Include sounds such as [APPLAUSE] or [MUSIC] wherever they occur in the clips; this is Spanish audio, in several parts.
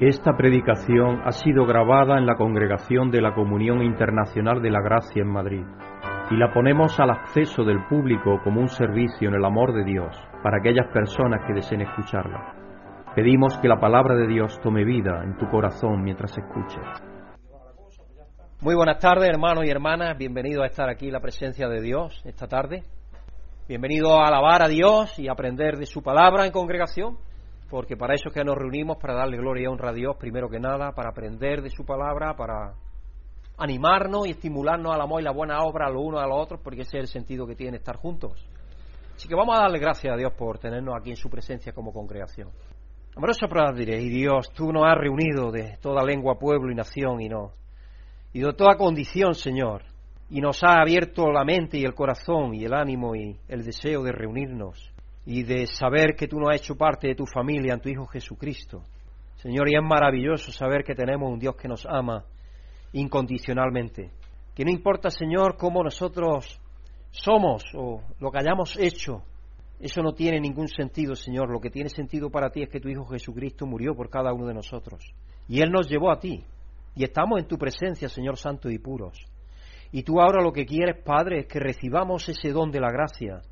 Esta predicación ha sido grabada en la Congregación de la Comunión Internacional de la Gracia en Madrid y la ponemos al acceso del público como un servicio en el amor de Dios para aquellas personas que deseen escucharla. Pedimos que la palabra de Dios tome vida en tu corazón mientras escuches. Muy buenas tardes, hermanos y hermanas. Bienvenidos a estar aquí en la presencia de Dios esta tarde. Bienvenidos a alabar a Dios y aprender de su palabra en congregación porque para eso es que nos reunimos, para darle gloria y honra a Dios, primero que nada, para aprender de su palabra, para animarnos y estimularnos al amor y la buena obra a los unos a los otros, porque ese es el sentido que tiene estar juntos. Así que vamos a darle gracias a Dios por tenernos aquí en su presencia como congregación. Amorosa prueba diré, y Dios, tú nos has reunido de toda lengua, pueblo y nación, y, no, y de toda condición, Señor, y nos ha abierto la mente y el corazón y el ánimo y el deseo de reunirnos y de saber que tú no has hecho parte de tu familia en tu Hijo Jesucristo. Señor, y es maravilloso saber que tenemos un Dios que nos ama incondicionalmente. Que no importa, Señor, cómo nosotros somos o lo que hayamos hecho, eso no tiene ningún sentido, Señor. Lo que tiene sentido para ti es que tu Hijo Jesucristo murió por cada uno de nosotros. Y Él nos llevó a ti. Y estamos en tu presencia, Señor Santo y puros. Y tú ahora lo que quieres, Padre, es que recibamos ese don de la gracia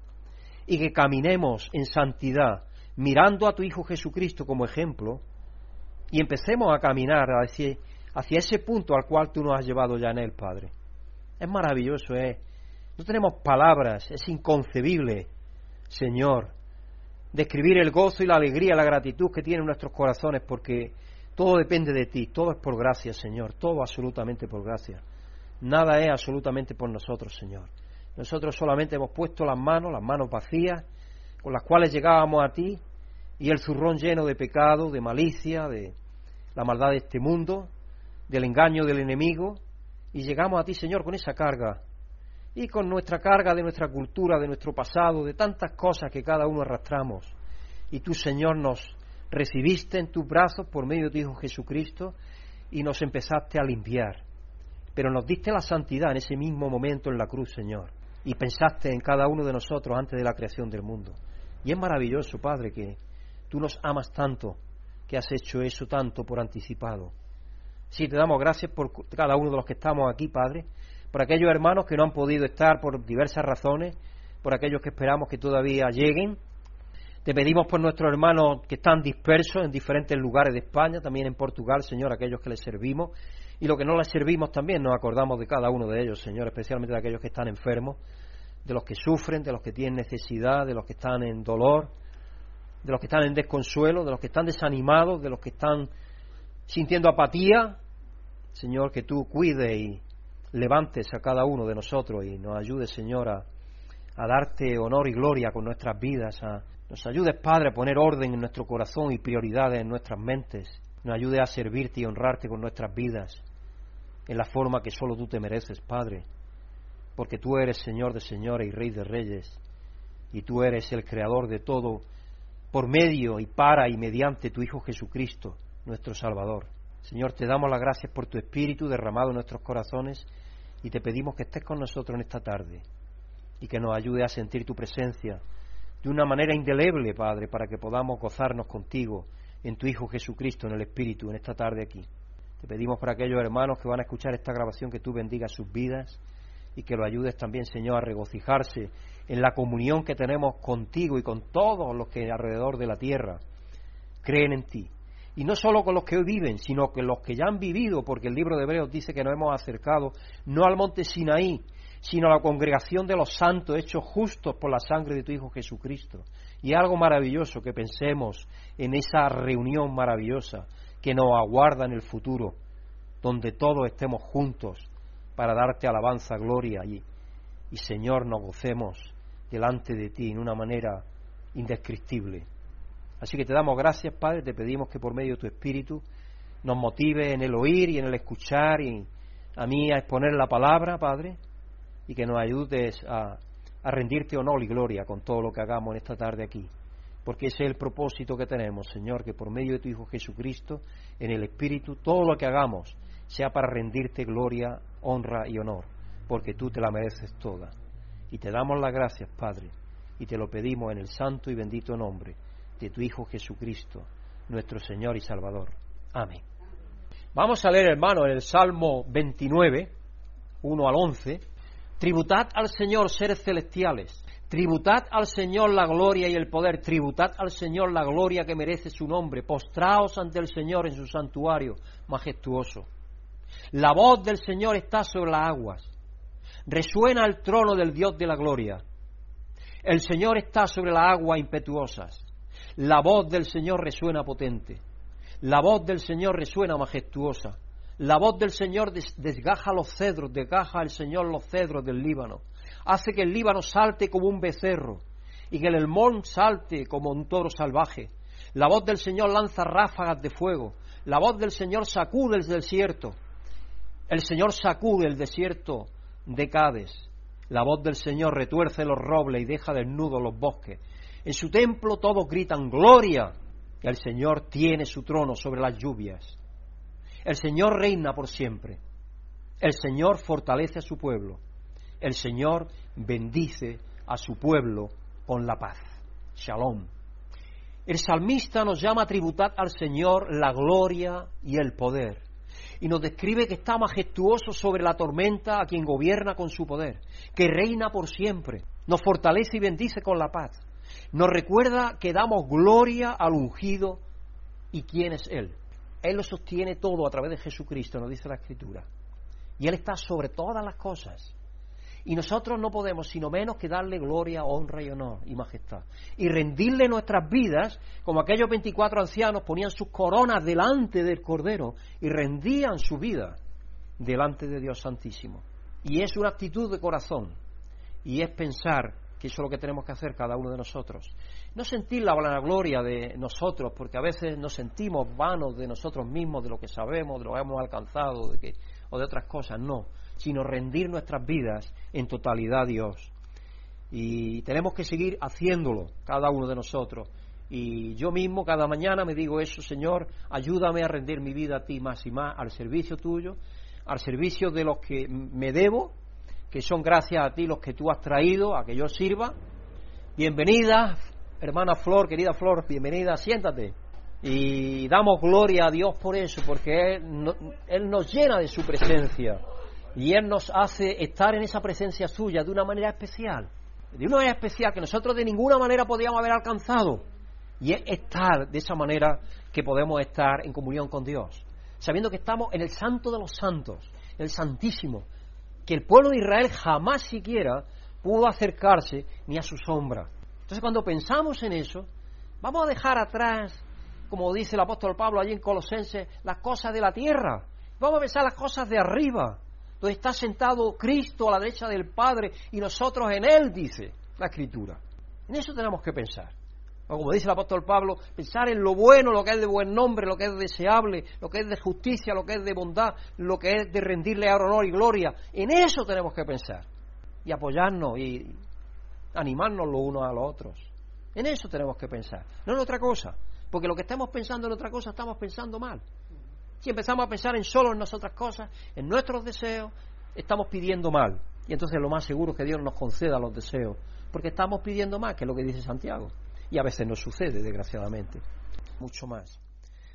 y que caminemos en santidad, mirando a tu Hijo Jesucristo como ejemplo, y empecemos a caminar hacia, ese punto al cual tú nos has llevado ya en él, Padre. Es maravilloso, ¿eh? No tenemos palabras, es inconcebible, Señor, describir el gozo y la alegría, la gratitud que tienen nuestros corazones, porque todo depende de ti, todo es por gracia, Señor, todo absolutamente por gracia. Nada es absolutamente por nosotros, Señor. Nosotros solamente hemos puesto las manos, las manos vacías, con las cuales llegábamos a ti, y el zurrón lleno de pecado, de malicia, de la maldad de este mundo, del engaño del enemigo, y llegamos a ti, Señor, con esa carga, y con nuestra carga de nuestra cultura, de nuestro pasado, de tantas cosas que cada uno arrastramos. Y tú, Señor, nos recibiste en tus brazos por medio de tu Hijo Jesucristo y nos empezaste a limpiar. Pero nos diste la santidad en ese mismo momento en la cruz, Señor y pensaste en cada uno de nosotros antes de la creación del mundo. Y es maravilloso, Padre, que tú nos amas tanto, que has hecho eso tanto por anticipado. Sí, te damos gracias por cada uno de los que estamos aquí, Padre, por aquellos hermanos que no han podido estar por diversas razones, por aquellos que esperamos que todavía lleguen. Te pedimos por nuestros hermanos que están dispersos en diferentes lugares de España, también en Portugal, Señor, aquellos que les servimos, y lo que no les servimos también nos acordamos de cada uno de ellos, Señor, especialmente de aquellos que están enfermos, de los que sufren, de los que tienen necesidad, de los que están en dolor, de los que están en desconsuelo, de los que están desanimados, de los que están sintiendo apatía. Señor, que tú cuides y levantes a cada uno de nosotros y nos ayudes, Señor, a, darte honor y gloria con nuestras vidas. A, nos ayudes, Padre, a poner orden en nuestro corazón y prioridades en nuestras mentes. Nos ayudes a servirte y honrarte con nuestras vidas en la forma que solo tú te mereces, Padre, porque tú eres Señor de señores y Rey de reyes, y tú eres el Creador de todo, por medio y para y mediante tu Hijo Jesucristo, nuestro Salvador. Señor, te damos las gracias por tu Espíritu derramado en nuestros corazones y te pedimos que estés con nosotros en esta tarde y que nos ayude a sentir tu presencia de una manera indeleble, Padre, para que podamos gozarnos contigo en tu Hijo Jesucristo, en el Espíritu, en esta tarde aquí. Te pedimos para aquellos hermanos que van a escuchar esta grabación que tú bendigas sus vidas y que lo ayudes también, Señor, a regocijarse en la comunión que tenemos contigo y con todos los que alrededor de la tierra creen en ti. Y no solo con los que hoy viven, sino con los que ya han vivido, porque el libro de Hebreos dice que nos hemos acercado no al monte Sinaí, sino la congregación de los santos hechos justos por la sangre de tu Hijo Jesucristo. Y algo maravilloso que pensemos en esa reunión maravillosa que nos aguarda en el futuro, donde todos estemos juntos para darte alabanza, gloria y, y Señor nos gocemos delante de ti en una manera indescriptible. Así que te damos gracias, Padre, te pedimos que por medio de tu Espíritu nos motive en el oír y en el escuchar y a mí a exponer la palabra, Padre, y que nos ayudes a, a rendirte honor y gloria con todo lo que hagamos en esta tarde aquí porque ese es el propósito que tenemos, Señor, que por medio de tu Hijo Jesucristo, en el Espíritu, todo lo que hagamos sea para rendirte gloria, honra y honor, porque tú te la mereces toda. Y te damos las gracias, Padre, y te lo pedimos en el santo y bendito nombre de tu Hijo Jesucristo, nuestro Señor y Salvador. Amén. Vamos a leer, hermano, en el Salmo 29, 1 al 11. Tributad al Señor seres celestiales. Tributad al Señor la gloria y el poder. Tributad al Señor la gloria que merece su nombre. Postraos ante el Señor en su santuario majestuoso. La voz del Señor está sobre las aguas. Resuena el trono del Dios de la gloria. El Señor está sobre las aguas impetuosas. La voz del Señor resuena potente. La voz del Señor resuena majestuosa. La voz del Señor desgaja los cedros, desgaja el Señor los cedros del Líbano. Hace que el Líbano salte como un becerro y que el Hermón salte como un toro salvaje. La voz del Señor lanza ráfagas de fuego. La voz del Señor sacude el desierto. El Señor sacude el desierto de Cádiz. La voz del Señor retuerce los robles y deja desnudos los bosques. En su templo todos gritan gloria. El Señor tiene su trono sobre las lluvias. El Señor reina por siempre. El Señor fortalece a su pueblo. El Señor bendice a su pueblo con la paz. Shalom. El salmista nos llama a tributar al Señor la gloria y el poder. Y nos describe que está majestuoso sobre la tormenta a quien gobierna con su poder, que reina por siempre, nos fortalece y bendice con la paz nos recuerda que damos gloria al ungido y quién es Él. Él lo sostiene todo a través de Jesucristo, nos dice la Escritura. Y Él está sobre todas las cosas. Y nosotros no podemos sino menos que darle gloria, honra y honor y majestad. Y rendirle nuestras vidas, como aquellos 24 ancianos ponían sus coronas delante del Cordero y rendían su vida delante de Dios Santísimo. Y es una actitud de corazón. Y es pensar que eso es lo que tenemos que hacer cada uno de nosotros. No sentir la vanagloria de nosotros, porque a veces nos sentimos vanos de nosotros mismos, de lo que sabemos, de lo que hemos alcanzado, o de otras cosas, no, sino rendir nuestras vidas en totalidad a Dios. Y tenemos que seguir haciéndolo, cada uno de nosotros. Y yo mismo cada mañana me digo eso, Señor, ayúdame a rendir mi vida a ti más y más, al servicio tuyo, al servicio de los que me debo que son gracias a ti los que tú has traído a que yo sirva. Bienvenida, hermana Flor, querida Flor, bienvenida, siéntate. Y damos gloria a Dios por eso, porque Él, nos llena de su presencia y Él nos hace estar en esa presencia suya de una manera especial, de una manera especial que nosotros de ninguna manera podíamos haber alcanzado. Y es estar de esa manera que podemos estar en comunión con Dios, sabiendo que estamos en el santo de los santos, el santísimo, que el pueblo de Israel jamás siquiera pudo acercarse ni a su sombra. Entonces cuando pensamos en eso, vamos a dejar atrás, como dice el apóstol Pablo allí en Colosenses, las cosas de la tierra. Vamos a pensar las cosas de arriba, donde está sentado Cristo a la derecha del Padre y nosotros en Él, dice la Escritura. En eso tenemos que pensar como dice el apóstol Pablo, pensar en lo bueno, lo que es de buen nombre, lo que es deseable, lo que es de justicia, lo que es de bondad, lo que es de rendirle honor y gloria. En eso tenemos que pensar y apoyarnos y animarnos los unos a los otros. En eso tenemos que pensar, no en otra cosa, porque lo que estamos pensando en otra cosa estamos pensando mal. Si empezamos a pensar en solo en nosotras cosas, en nuestros deseos, estamos pidiendo mal. Y entonces lo más seguro es que Dios nos conceda los deseos, porque estamos pidiendo más, que lo que dice Santiago y a veces no sucede, desgraciadamente. Mucho más.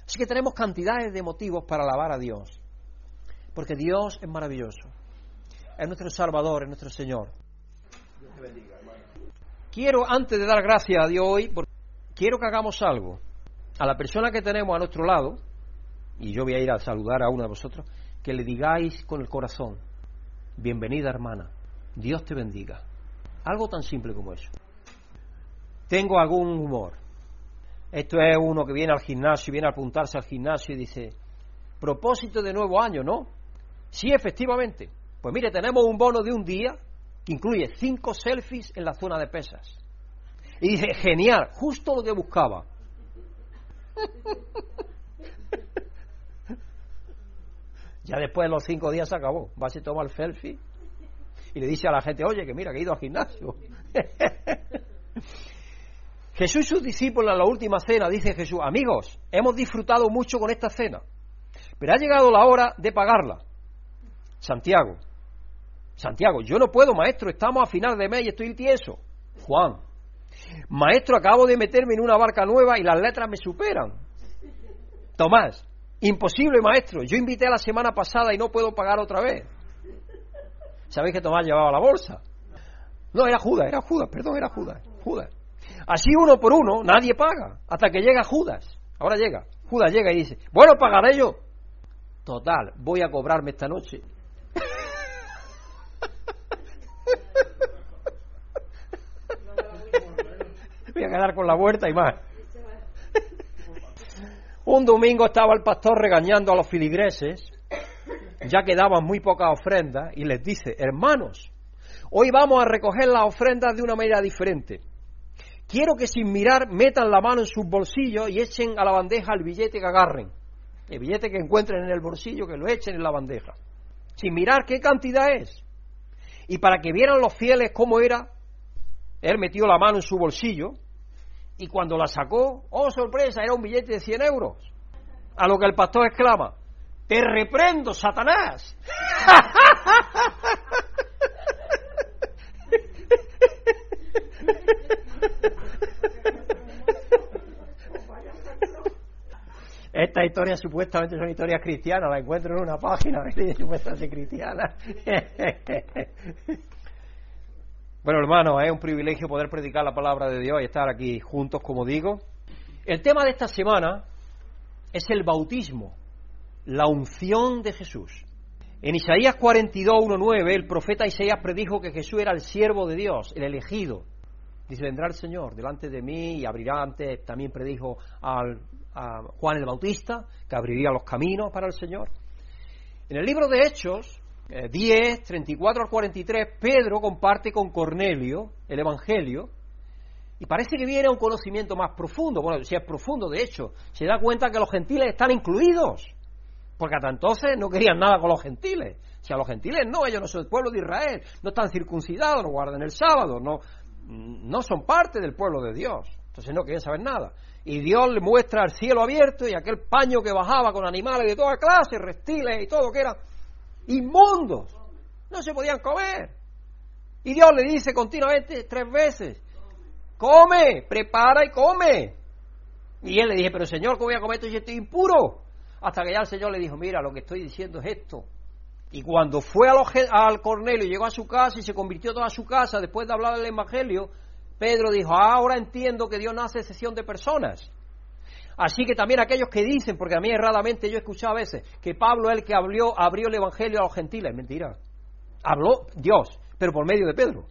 Así que tenemos cantidades de motivos para alabar a Dios, porque Dios es maravilloso, es nuestro Salvador, es nuestro Señor. Quiero, antes de dar gracias a Dios hoy, quiero que hagamos algo. A la persona que tenemos a nuestro lado, y yo voy a ir a saludar a uno de vosotros, que le digáis con el corazón, bienvenida hermana, Dios te bendiga. Algo tan simple como eso tengo algún humor. Esto es uno que viene al gimnasio, viene a apuntarse al gimnasio y dice, propósito de nuevo año, ¿no? Sí, efectivamente. Pues mire, tenemos un bono de un día incluye cinco selfies en la zona de pesas. Y dice, genial, justo lo que buscaba. [LAUGHS] ya después de los cinco días se acabó. Va a se toma el selfie y le dice a la gente, oye, que mira, que he ido al gimnasio. [LAUGHS] Jesús y sus discípulos en la última cena, dice Jesús, amigos, hemos disfrutado mucho con esta cena, pero ha llegado la hora de pagarla. Santiago, Santiago, yo no puedo, maestro, estamos a final de mes y estoy tieso. Juan, maestro, acabo de meterme en una barca nueva y las letras me superan. Tomás, Imposible, maestro. Yo invité la semana pasada y no puedo pagar otra vez. ¿Sabéis que Tomás llevaba la bolsa? No, era Judas, era Judas, perdón, era Judas. Judas. Así uno por uno, nadie paga, hasta que llega Judas. Ahora llega. Judas llega y dice, bueno, pagaré yo. Total, voy a cobrarme esta noche. voy a quedar con la vuelta y más. [LAUGHS] Un domingo estaba el pastor regañando a los filigreses, ya que daban muy pocas ofrendas, y les dice, hermanos, hoy vamos a recoger las ofrendas de una manera diferente. Quiero que sin mirar metan la mano en sus bolsillos y echen a la bandeja el billete que agarren. El billete que encuentren en el bolsillo, que lo echen en la bandeja. Sin mirar qué cantidad es. Y para que vieran los fieles cómo era, él metió la mano en su bolsillo y cuando la sacó, oh sorpresa, era un billete de 100 euros. A lo que el pastor exclama, te reprendo, Satanás. Estas historias supuestamente son historias cristianas, las encuentro en una página supuestamente cristiana. Bueno, hermano, es un privilegio poder predicar la palabra de Dios y estar aquí juntos, como digo. El tema de esta semana es el bautismo, la unción de Jesús. En Isaías 42, 1.9, el profeta Isaías predijo que Jesús era el siervo de Dios, el elegido. Dice, vendrá el Señor delante de mí y abrirá antes, también predijo al a Juan el Bautista, que abriría los caminos para el Señor. En el libro de Hechos, 10, 34 al 43, Pedro comparte con Cornelio el Evangelio y parece que viene a un conocimiento más profundo. Bueno, si es profundo, de hecho, se da cuenta que los gentiles están incluidos, porque hasta entonces no querían nada con los gentiles. Si a los gentiles no, ellos no son el pueblo de Israel, no están circuncidados, no guardan el sábado, no, no son parte del pueblo de Dios. Entonces no querían saber nada y Dios le muestra el cielo abierto y aquel paño que bajaba con animales de toda clase, reptiles y todo que era inmundos, no se podían comer. Y Dios le dice continuamente tres veces, come, prepara y come. Y él le dice, pero Señor, ¿cómo voy a comer esto si estoy impuro? Hasta que ya el Señor le dijo, mira, lo que estoy diciendo es esto. Y cuando fue al Cornelio, llegó a su casa y se convirtió toda su casa después de hablar del Evangelio, Pedro dijo, ahora entiendo que Dios no hace excepción de personas. Así que también aquellos que dicen, porque a mí erradamente yo he escuchado a veces, que Pablo es el que abrió, abrió el Evangelio a los gentiles. Mentira. Habló Dios, pero por medio de Pedro.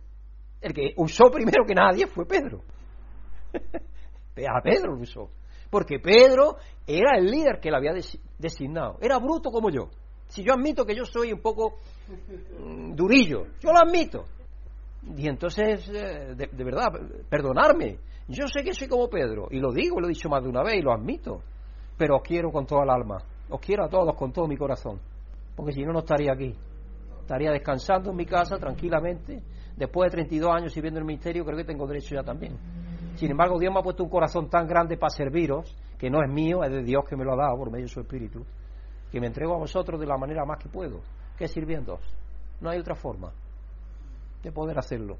El que usó primero que nadie fue Pedro. [LAUGHS] a Pedro lo usó. Porque Pedro era el líder que le había designado. Era bruto como yo. Si yo admito que yo soy un poco mm, durillo, yo lo admito. Y entonces, eh, de, verdad, perdonarme. Yo sé que soy como Pedro, y lo digo, lo he dicho más de una vez y lo admito, pero os quiero con toda el alma, os quiero a todos con todo mi corazón, porque si no, no estaría aquí. Estaría descansando en mi casa tranquilamente. Después de 32 años sirviendo en el ministerio, creo que tengo derecho ya también. Sin embargo, Dios me ha puesto un corazón tan grande para serviros, que no es mío, es de Dios que me lo ha dado por medio de su Espíritu, que me entrego a vosotros de la manera más que puedo, que es. No hay otra forma de poder hacerlo.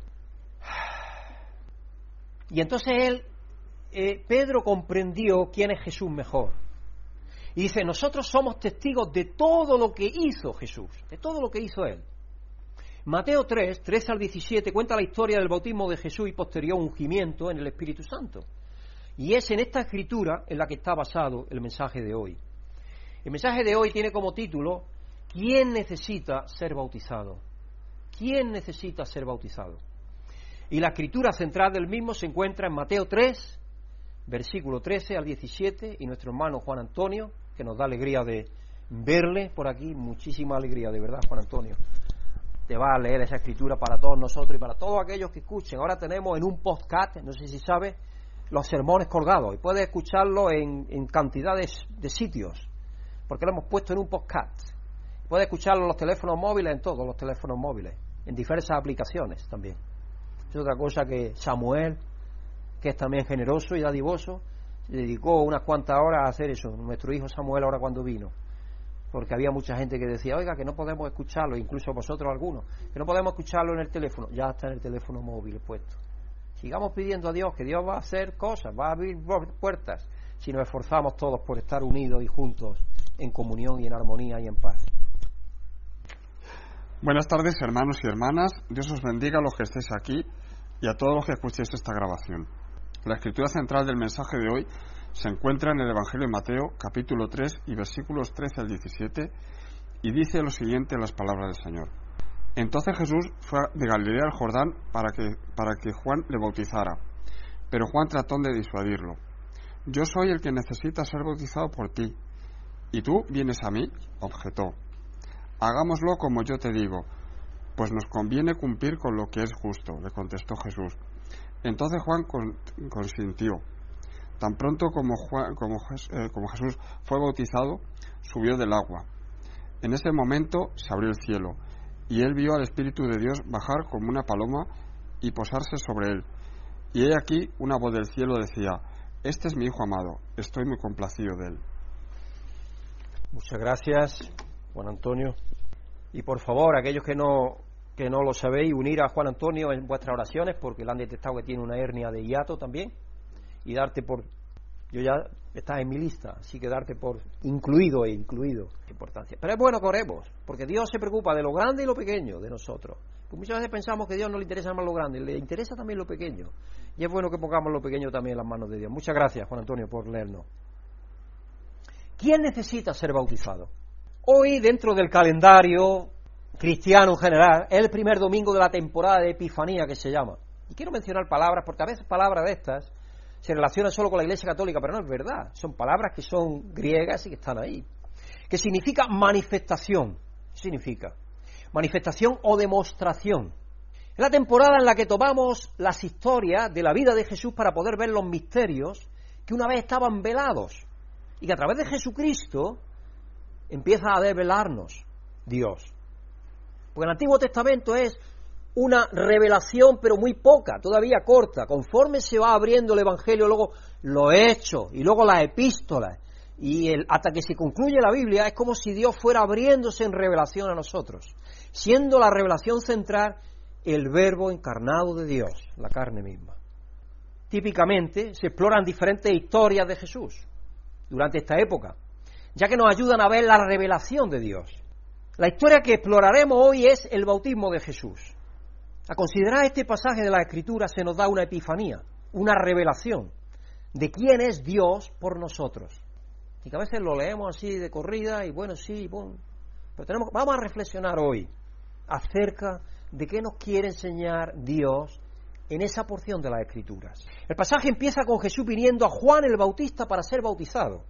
Y entonces él, eh, Pedro comprendió quién es Jesús mejor. Y dice, nosotros somos testigos de todo lo que hizo Jesús, de todo lo que hizo él. Mateo 3, 13 al 17, cuenta la historia del bautismo de Jesús y posterior ungimiento en el Espíritu Santo. Y es en esta escritura en la que está basado el mensaje de hoy. El mensaje de hoy tiene como título, ¿quién necesita ser bautizado? ¿Quién necesita ser bautizado? Y la escritura central del mismo se encuentra en Mateo 3, versículo 13 al 17, y nuestro hermano Juan Antonio, que nos da alegría de verle por aquí, muchísima alegría, de verdad, Juan Antonio. Te va a leer esa escritura para todos nosotros y para todos aquellos que escuchen. Ahora tenemos en un podcast, no sé si sabe, los sermones colgados y puedes escucharlo en, en cantidades de sitios, porque lo hemos puesto en un podcast. Puede escucharlo en los teléfonos móviles, en todos los teléfonos móviles, en diversas aplicaciones también. Es otra cosa que Samuel, que es también generoso y dadivoso, dedicó unas cuantas horas a hacer eso. Nuestro hijo Samuel ahora cuando vino. Porque había mucha gente que decía, oiga, que no podemos escucharlo, incluso vosotros algunos, que no podemos escucharlo en el teléfono. Ya está en el teléfono móvil puesto. Sigamos pidiendo a Dios que Dios va a hacer cosas, va a abrir puertas, si nos esforzamos todos por estar unidos y juntos en comunión y en armonía y en paz. Buenas tardes, hermanos y hermanas. Dios os bendiga a los que estéis aquí y a todos los que escuchéis esta grabación. La escritura central del mensaje de hoy se encuentra en el Evangelio de Mateo, capítulo 3 y versículos 13 al 17, y dice lo siguiente en las palabras del Señor. Entonces Jesús fue de Galilea al Jordán para que, para que Juan le bautizara, pero Juan trató de disuadirlo. Yo soy el que necesita ser bautizado por ti, y tú vienes a mí, objetó. Hagámoslo como yo te digo, pues nos conviene cumplir con lo que es justo, le contestó Jesús. Entonces Juan consintió. Tan pronto como, eh, como, Jesús fue bautizado, subió del agua. En ese momento se abrió el cielo, y él vio al Espíritu de Dios bajar como una paloma y posarse sobre él. Y he aquí una voz del cielo decía, Este es mi Hijo amado, estoy muy complacido de él. Muchas gracias, Juan Antonio. Y por favor, aquellos que no, que no lo sabéis, unir a Juan Antonio en vuestras oraciones, porque le han detectado que tiene una hernia de hiato también, y darte por. Yo ya estás en mi lista, así que darte por incluido e incluido. Importancia. Pero es bueno que porque Dios se preocupa de lo grande y lo pequeño de nosotros. Pues muchas veces pensamos que a Dios no le interesa más lo grande, le interesa también lo pequeño. Y es bueno que pongamos lo pequeño también en las manos de Dios. Muchas gracias, Juan Antonio, por leernos. ¿Quién necesita ser bautizado? Hoy, dentro del calendario cristiano en general, es el primer domingo de la temporada de Epifanía que se llama. Y quiero mencionar palabras, porque a veces palabras de estas se relacionan solo con la Iglesia Católica, pero no es verdad. Son palabras que son griegas y que están ahí. Que significa manifestación. ¿Qué significa? Manifestación o demostración. Es la temporada en la que tomamos las historias de la vida de Jesús para poder ver los misterios que una vez estaban velados y que a través de Jesucristo empieza a develarnos Dios. Porque el Antiguo Testamento es una revelación, pero muy poca, todavía corta. Conforme se va abriendo el Evangelio, luego lo hecho y luego las epístolas, y el, hasta que se concluye la Biblia, es como si Dios fuera abriéndose en revelación a nosotros, siendo la revelación central el verbo encarnado de Dios, la carne misma. Típicamente se exploran diferentes historias de Jesús durante esta época, ya que nos ayudan a ver la revelación de Dios. La historia que exploraremos hoy es el bautismo de Jesús. A considerar este pasaje de la Escritura se nos da una epifanía, una revelación de quién es Dios por nosotros. Y que a veces lo leemos así de corrida y bueno, sí, bueno. Pero tenemos, vamos a reflexionar hoy acerca de qué nos quiere enseñar Dios en esa porción de las Escrituras. El pasaje empieza con Jesús viniendo a Juan el Bautista para ser bautizado.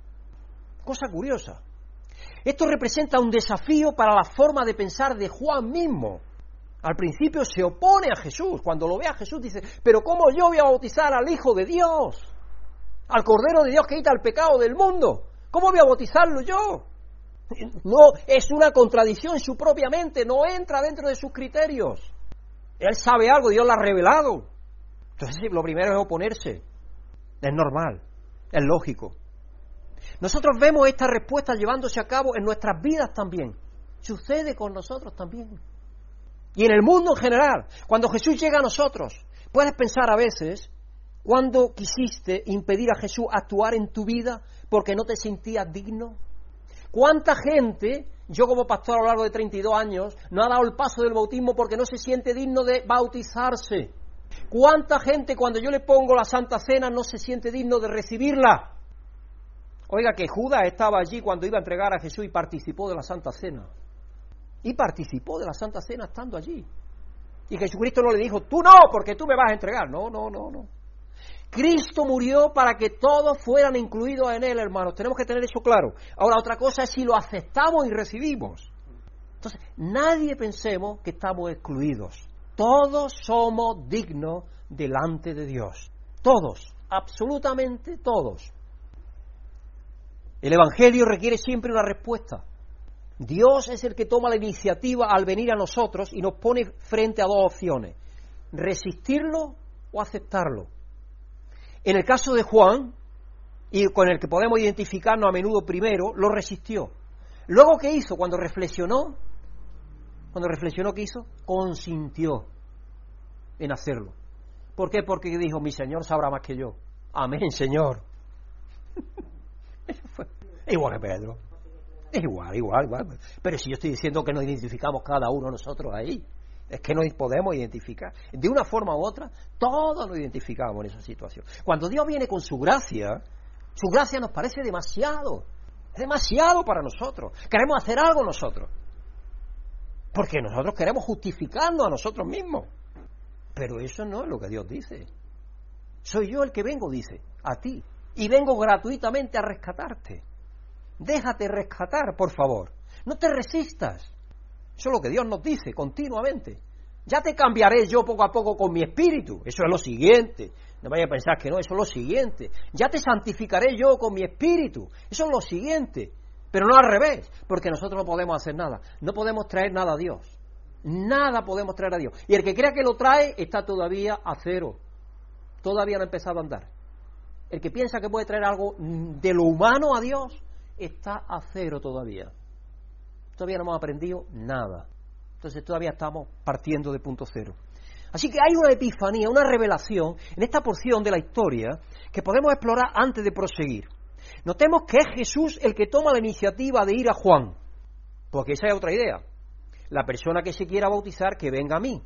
Cosa curiosa. Esto representa un desafío para la forma de pensar de Juan mismo. Al principio se opone a Jesús. Cuando lo ve a Jesús dice, pero ¿cómo yo voy a bautizar al Hijo de Dios? Al Cordero de Dios que quita el pecado del mundo. ¿Cómo voy a bautizarlo yo? No, es una contradicción en su propia mente, no entra dentro de sus criterios. Él sabe algo, Dios lo ha revelado. Entonces lo primero es oponerse. Es normal, es lógico. Nosotros vemos esta respuesta llevándose a cabo en nuestras vidas también. Sucede con nosotros también. Y en el mundo en general, cuando Jesús llega a nosotros, puedes pensar a veces, cuando quisiste impedir a Jesús actuar en tu vida porque no te sentías digno? ¿Cuánta gente, yo como pastor a lo largo de 32 años, no ha dado el paso del bautismo porque no se siente digno de bautizarse? ¿Cuánta gente cuando yo le pongo la Santa Cena no se siente digno de recibirla? Oiga, que Judas estaba allí cuando iba a entregar a Jesús y participó de la Santa Cena. Y participó de la Santa Cena estando allí. Y Jesucristo no le dijo, tú no, porque tú me vas a entregar. No, no, no, no. Cristo murió para que todos fueran incluidos en Él, hermanos. Tenemos que tener eso claro. Ahora, otra cosa es si lo aceptamos y recibimos. Entonces, nadie pensemos que estamos excluidos. Todos somos dignos delante de Dios. Todos, absolutamente todos. El Evangelio requiere siempre una respuesta. Dios es el que toma la iniciativa al venir a nosotros y nos pone frente a dos opciones, resistirlo o aceptarlo. En el caso de Juan, y con el que podemos identificarnos a menudo primero, lo resistió. Luego, ¿qué hizo? Cuando reflexionó, cuando reflexionó, ¿qué hizo? Consintió en hacerlo. ¿Por qué? Porque dijo, mi Señor sabrá más que yo. Amén, Señor. [LAUGHS] Igual que Pedro. igual, igual, igual. Pero si yo estoy diciendo que nos identificamos cada uno nosotros ahí, es que nos podemos identificar. De una forma u otra, todos nos identificamos en esa situación. Cuando Dios viene con su gracia, su gracia nos parece demasiado. Es demasiado para nosotros. Queremos hacer algo nosotros. Porque nosotros queremos justificarnos a nosotros mismos. Pero eso no es lo que Dios dice. Soy yo el que vengo, dice, a ti. Y vengo gratuitamente a rescatarte. Déjate rescatar, por favor. No te resistas. Eso es lo que Dios nos dice continuamente. Ya te cambiaré yo poco a poco con mi espíritu. Eso es lo siguiente. No vaya a pensar que no, eso es lo siguiente. Ya te santificaré yo con mi espíritu. Eso es lo siguiente. Pero no al revés, porque nosotros no podemos hacer nada. No podemos traer nada a Dios. Nada podemos traer a Dios. Y el que crea que lo trae está todavía a cero. Todavía no ha empezado a andar. El que piensa que puede traer algo de lo humano a Dios está a cero todavía. Todavía no hemos aprendido nada. Entonces todavía estamos partiendo de punto cero. Así que hay una epifanía, una revelación en esta porción de la historia que podemos explorar antes de proseguir. Notemos que es Jesús el que toma la iniciativa de ir a Juan, porque esa es otra idea. La persona que se quiera bautizar, que venga a mí.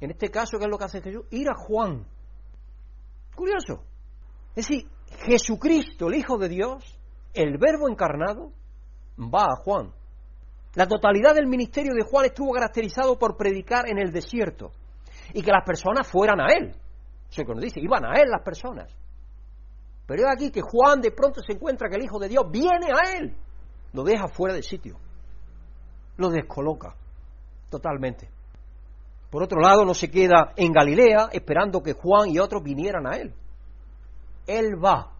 En este caso, ¿qué es lo que hace Jesús? Ir a Juan. Curioso. Es decir, Jesucristo, el Hijo de Dios, el Verbo encarnado, va a Juan. La totalidad del ministerio de Juan estuvo caracterizado por predicar en el desierto y que las personas fueran a él. Eso que nos dice, iban a él las personas. Pero es aquí que Juan de pronto se encuentra que el Hijo de Dios viene a él, lo deja fuera del sitio, lo descoloca totalmente. Por otro lado, no se queda en Galilea esperando que Juan y otros vinieran a él. Él va.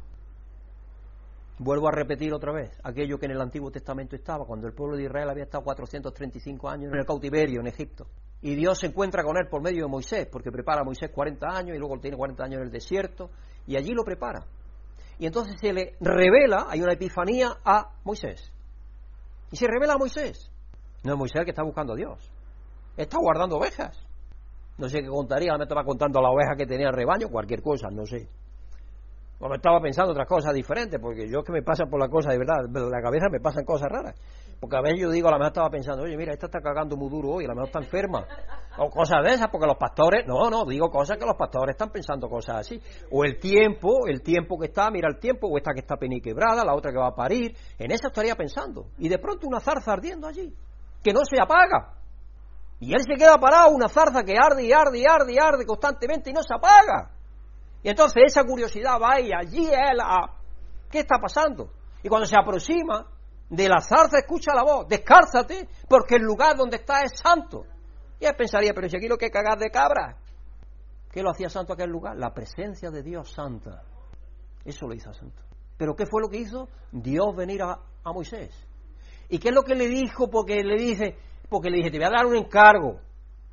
Vuelvo a repetir otra vez, aquello que en el Antiguo Testamento estaba, cuando el pueblo de Israel había estado 435 años en el cautiverio en Egipto. Y Dios se encuentra con él por medio de Moisés, porque prepara a Moisés 40 años y luego tiene 40 años en el desierto, y allí lo prepara. Y entonces se le revela, hay una epifanía a Moisés. Y se revela a Moisés. No es Moisés el que está buscando a Dios. Está guardando ovejas. No sé qué contaría, me estaba contando la oveja que tenía el rebaño, cualquier cosa, no sé. O me estaba pensando otras cosas diferentes, porque yo que me pasan por la cosa de verdad, de la cabeza me pasan cosas raras. Porque a veces yo digo, a lo mejor estaba pensando, oye, mira, esta está cagando muy duro hoy, a lo mejor está enferma. O cosas de esas, porque los pastores, no, no, digo cosas que los pastores están pensando cosas así. O el tiempo, el tiempo que está, mira el tiempo, o esta que está peniquebrada, la otra que va a parir. En eso estaría pensando. Y de pronto una zarza ardiendo allí, que no se apaga. Y él se queda parado, una zarza que arde y arde y arde y arde constantemente y no se apaga. Y entonces esa curiosidad va y allí él, a, ¿qué está pasando? Y cuando se aproxima, de la zarza escucha la voz, descálzate, porque el lugar donde está es santo. Y él pensaría, pero si aquí lo que cagar de cabra, ¿qué lo hacía santo aquel lugar? La presencia de Dios santa. Eso lo hizo santo. Pero ¿qué fue lo que hizo? Dios venir a, a Moisés. ¿Y qué es lo que le dijo? Porque le dice, porque le dije, te voy a dar un encargo,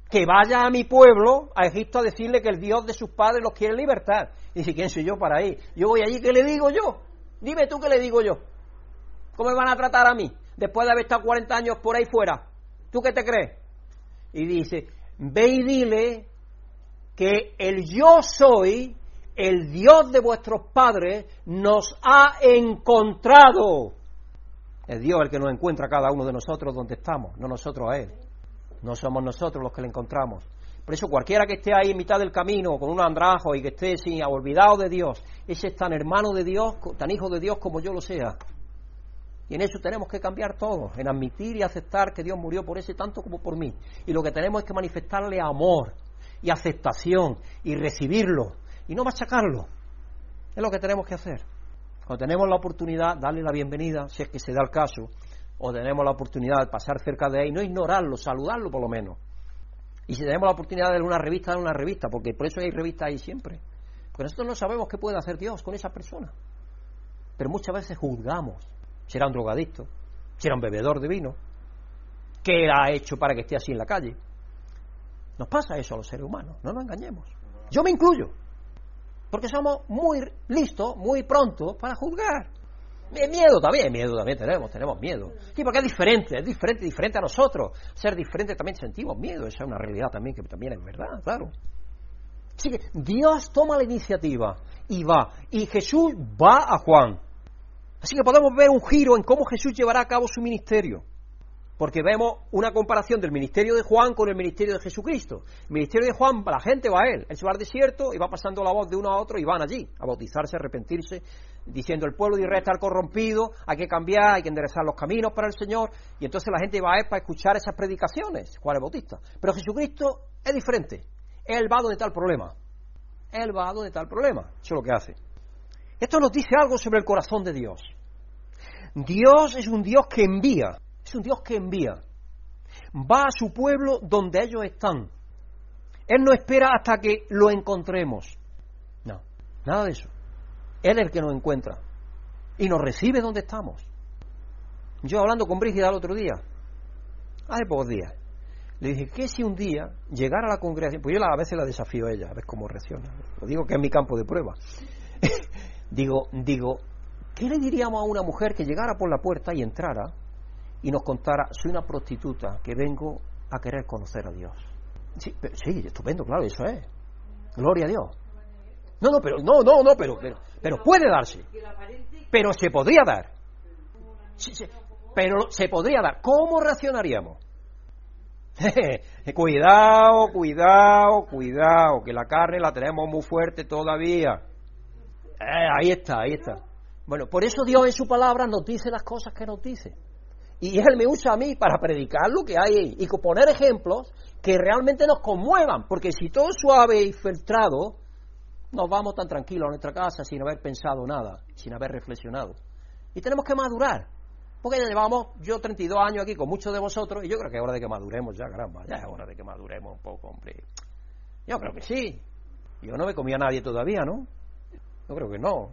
que vaya a mi pueblo, a Egipto, a decirle que el Dios de sus padres los quiere libertar. Y dice, ¿quién soy yo para ir? Yo voy allí, ¿qué le digo yo? Dime tú qué le digo yo. ¿Cómo me van a tratar a mí después de haber estado 40 años por ahí fuera? ¿Tú qué te crees? Y dice, ve y dile que el yo soy, el Dios de vuestros padres, nos ha encontrado. Es Dios el que nos encuentra a cada uno de nosotros donde estamos, no nosotros a Él. No somos nosotros los que le encontramos. Por eso cualquiera que esté ahí en mitad del camino con un andrajo y que esté sin olvidado de Dios, ese es tan hermano de Dios, tan hijo de Dios como yo lo sea. Y en eso tenemos que cambiar todo, en admitir y aceptar que Dios murió por ese tanto como por mí. Y lo que tenemos es que manifestarle amor y aceptación y recibirlo y no machacarlo. Es lo que tenemos que hacer. Cuando tenemos la oportunidad, darle la bienvenida, si es que se da el caso, o tenemos la oportunidad de pasar cerca de él, no ignorarlo, saludarlo por lo menos. Y si tenemos la oportunidad de darle una revista, darle una revista, porque por eso hay revistas ahí siempre. Porque nosotros no sabemos qué puede hacer Dios con esa persona. Pero muchas veces juzgamos si era un drogadicto, si era un bebedor de vino, qué ha hecho para que esté así en la calle. Nos pasa eso a los seres humanos, no nos engañemos. Yo me incluyo, porque somos muy listos, muy prontos para juzgar. Miedo también, miedo también tenemos, tenemos miedo. Sí, porque es diferente, es diferente, diferente a nosotros. Ser diferente también sentimos miedo, esa es una realidad también que también es verdad, claro. Así que Dios toma la iniciativa y va. Y Jesús va a Juan. Así que podemos ver un giro en cómo Jesús llevará a cabo su ministerio. Porque vemos una comparación del ministerio de Juan con el ministerio de Jesucristo. El ministerio de Juan, la gente va a él. Él se va al desierto y va pasando la voz de uno a otro y van allí a bautizarse, a arrepentirse, diciendo el pueblo de Israel está corrompido, hay que cambiar, hay que enderezar los caminos para el Señor. Y entonces la gente va a él para escuchar esas predicaciones, Juan el Bautista. Pero Jesucristo es diferente. Él va donde está el problema. Él va donde está el problema. Eso es lo que hace. Esto nos dice algo sobre el corazón de Dios. Dios es un Dios que envía, es un Dios que envía. Va a su pueblo donde ellos están. Él no espera hasta que lo encontremos. No, nada de eso. Él es el que nos encuentra y nos recibe donde estamos. Yo hablando con Brígida el otro día, hace pocos días, le dije, ¿qué si un día llegara a la congregación? Pues yo a veces la desafío a ella, a ver cómo reacciona. Lo digo que es mi campo de prueba. [LAUGHS] digo, digo, ¿qué le diríamos a una mujer que llegara por la puerta y entrara y nos contara, soy una prostituta que vengo a querer conocer a Dios? Sí, sí estupendo, claro, eso es. Gloria a Dios. No, no, pero, no, no, no, pero, pero, pero puede darse. Pero se podría dar. pero se podría dar. ¿Cómo reaccionaríamos? [LAUGHS] cuidado, cuidado, cuidado, que la carne la tenemos muy fuerte todavía. Eh, ahí está, ahí está. Bueno, por eso Dios en su palabra nos dice las cosas que nos dice. Y Él me usa a mí para predicar lo que hay y poner ejemplos que realmente nos conmuevan, porque si todo suave y filtrado, nos vamos tan tranquilos a nuestra casa sin haber pensado nada, sin haber reflexionado. Y tenemos que madurar. Porque ya llevamos, yo 32 años aquí con muchos de vosotros, y yo creo que es hora de que maduremos ya, caramba, ya es hora de que maduremos un poco, hombre. Yo creo que sí. Yo no me comía a nadie todavía, ¿no? Yo creo que no.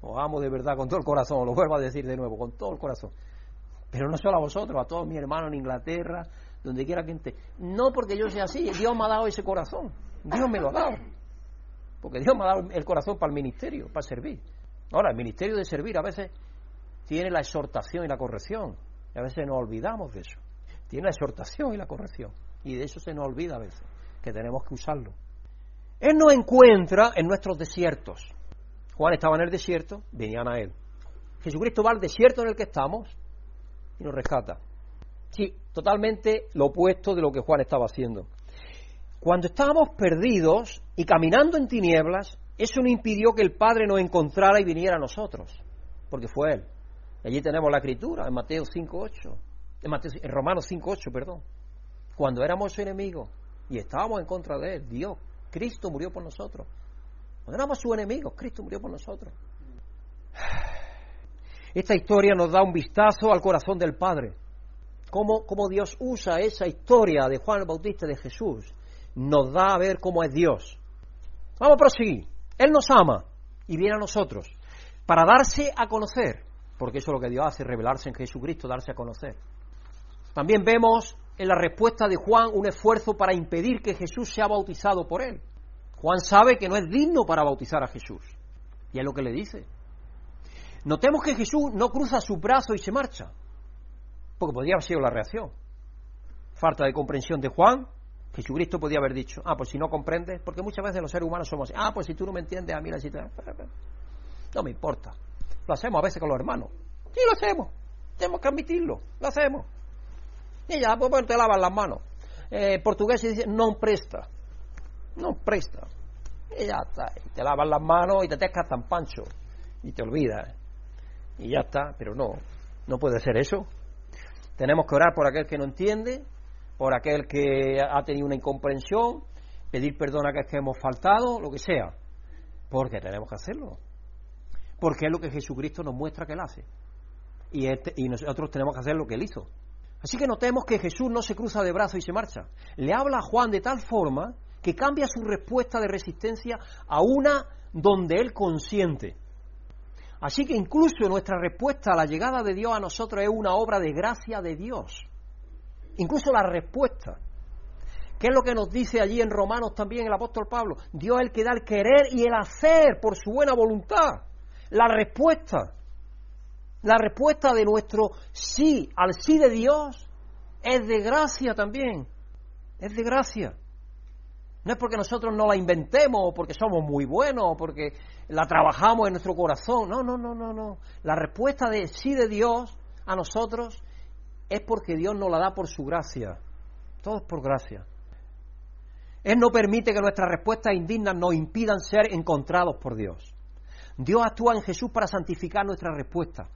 Os amo de verdad con todo el corazón, lo vuelvo a decir de nuevo, con todo el corazón. Pero no solo a vosotros, a todos mis hermanos en Inglaterra, donde quiera que esté. No porque yo sea así, Dios me ha dado ese corazón. Dios me lo ha dado. Porque Dios me ha dado el corazón para el ministerio, para servir. Ahora, el ministerio de servir a veces tiene la exhortación y la corrección. Y a veces nos olvidamos de eso. Tiene la exhortación y la corrección. Y de eso se nos olvida a veces, que tenemos que usarlo. Él nos encuentra en nuestros desiertos. Juan estaba en el desierto, venían a él. Jesucristo va al desierto en el que estamos y nos rescata. Sí, totalmente lo opuesto de lo que Juan estaba haciendo. Cuando estábamos perdidos y caminando en tinieblas, eso no impidió que el Padre nos encontrara y viniera a nosotros, porque fue Él. Allí tenemos la escritura, en Mateo 5.8, en, en Romanos 5.8, perdón. Cuando éramos su enemigo y estábamos en contra de Él, Dios, Cristo murió por nosotros. Cuando éramos sus enemigos, Cristo murió por nosotros. Esta historia nos da un vistazo al corazón del Padre. Cómo, cómo Dios usa esa historia de Juan el Bautista de Jesús. Nos da a ver cómo es Dios. Vamos a proseguir. Él nos ama y viene a nosotros para darse a conocer porque eso es lo que Dios hace, revelarse en Jesucristo, darse a conocer. También vemos en la respuesta de Juan un esfuerzo para impedir que Jesús sea bautizado por él. Juan sabe que no es digno para bautizar a Jesús. Y es lo que le dice. Notemos que Jesús no cruza su brazo y se marcha. Porque podría haber sido la reacción. Falta de comprensión de Juan. Jesucristo podía haber dicho, ah, pues si no comprendes, porque muchas veces los seres humanos somos, ah, pues si tú no me entiendes, a mí la situación... No me importa. Lo hacemos a veces con los hermanos. Sí, lo hacemos. Tenemos que admitirlo. Lo hacemos. Y ya, pues, pues te lavan las manos. Eh, portugués dice, no presta. No presta. Y ya está. te lavan las manos y te tescas tan pancho. Y te olvidas. Y ya está. Pero no. No puede ser eso. Tenemos que orar por aquel que no entiende, por aquel que ha tenido una incomprensión, pedir perdón a aquel que hemos faltado, lo que sea. Porque tenemos que hacerlo porque es lo que Jesucristo nos muestra que Él hace. Y, este, y nosotros tenemos que hacer lo que Él hizo. Así que notemos que Jesús no se cruza de brazos y se marcha. Le habla a Juan de tal forma que cambia su respuesta de resistencia a una donde Él consiente. Así que incluso nuestra respuesta a la llegada de Dios a nosotros es una obra de gracia de Dios. Incluso la respuesta. ¿Qué es lo que nos dice allí en Romanos también el apóstol Pablo? Dios es el que da el querer y el hacer por su buena voluntad. La respuesta, la respuesta de nuestro sí al sí de Dios es de gracia también. Es de gracia. No es porque nosotros no la inventemos o porque somos muy buenos o porque la trabajamos en nuestro corazón. No, no, no, no, no. La respuesta de sí de Dios a nosotros es porque Dios nos la da por su gracia. Todo es por gracia. Él no permite que nuestras respuestas indignas nos impidan ser encontrados por Dios. Dios actúa en Jesús para santificar nuestras respuestas,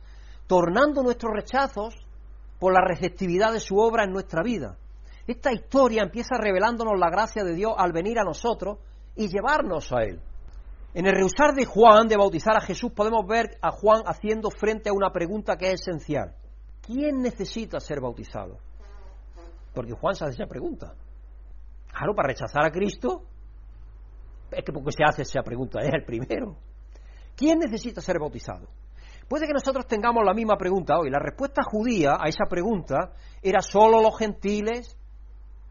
tornando nuestros rechazos por la receptividad de su obra en nuestra vida. Esta historia empieza revelándonos la gracia de Dios al venir a nosotros y llevarnos a Él. En el rehusar de Juan de bautizar a Jesús podemos ver a Juan haciendo frente a una pregunta que es esencial. ¿Quién necesita ser bautizado? Porque Juan se hace esa pregunta. Claro, para rechazar a Cristo, es que porque se hace esa pregunta, es el primero. ¿Quién necesita ser bautizado? Puede que nosotros tengamos la misma pregunta hoy. La respuesta judía a esa pregunta era solo los gentiles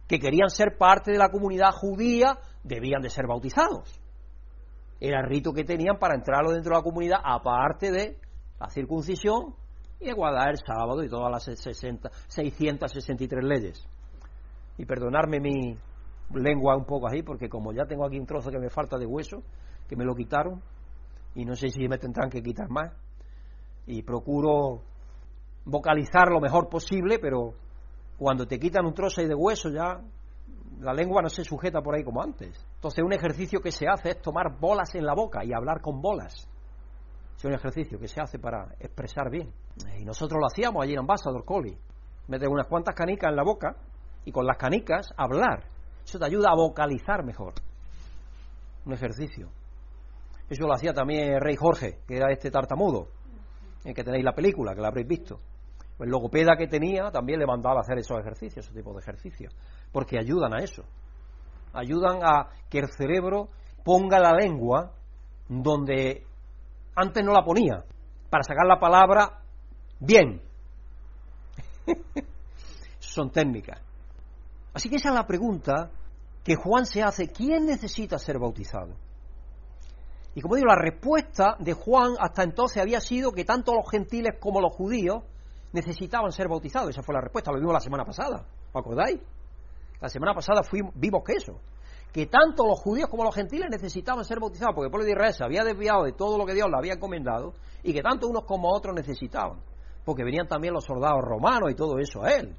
que querían ser parte de la comunidad judía debían de ser bautizados. Era el rito que tenían para entrarlo dentro de la comunidad, aparte de la circuncisión y guardar el sábado y todas las 60, 663 leyes. Y perdonarme mi lengua un poco así, porque como ya tengo aquí un trozo que me falta de hueso, que me lo quitaron, y no sé si me tendrán que quitar más, y procuro vocalizar lo mejor posible, pero cuando te quitan un trozo de hueso ya la lengua no se sujeta por ahí como antes. Entonces un ejercicio que se hace es tomar bolas en la boca y hablar con bolas. Es un ejercicio que se hace para expresar bien. Y nosotros lo hacíamos allí en Ambassador Collie. Meter unas cuantas canicas en la boca y con las canicas hablar. Eso te ayuda a vocalizar mejor. Un ejercicio. Eso lo hacía también el rey Jorge, que era este tartamudo, en que tenéis la película, que la habréis visto. El logopeda que tenía también le mandaba hacer esos ejercicios, ese tipo de ejercicios, porque ayudan a eso. Ayudan a que el cerebro ponga la lengua donde antes no la ponía, para sacar la palabra bien. [LAUGHS] Son técnicas. Así que esa es la pregunta que Juan se hace, ¿quién necesita ser bautizado? Y como digo, la respuesta de Juan hasta entonces había sido que tanto los gentiles como los judíos necesitaban ser bautizados. Esa fue la respuesta, lo vimos la semana pasada. ¿Os acordáis? La semana pasada fuimos, vimos que eso, que tanto los judíos como los gentiles necesitaban ser bautizados, porque el pueblo de Israel se había desviado de todo lo que Dios le había encomendado, y que tanto unos como otros necesitaban, porque venían también los soldados romanos y todo eso a él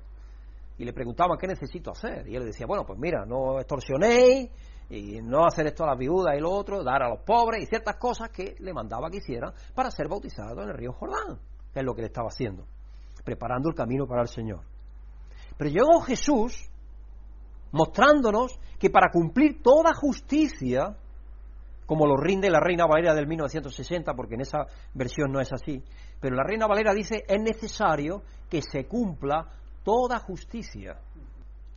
y le preguntaban qué necesito hacer. Y él decía, bueno, pues mira, no extorsionéis, y no hacer esto a las viudas y lo otro, dar a los pobres y ciertas cosas que le mandaba que hiciera para ser bautizado en el río Jordán, que es lo que le estaba haciendo, preparando el camino para el Señor. Pero llegó Jesús mostrándonos que para cumplir toda justicia, como lo rinde la Reina Valera del 1960, porque en esa versión no es así, pero la Reina Valera dice es necesario que se cumpla toda justicia.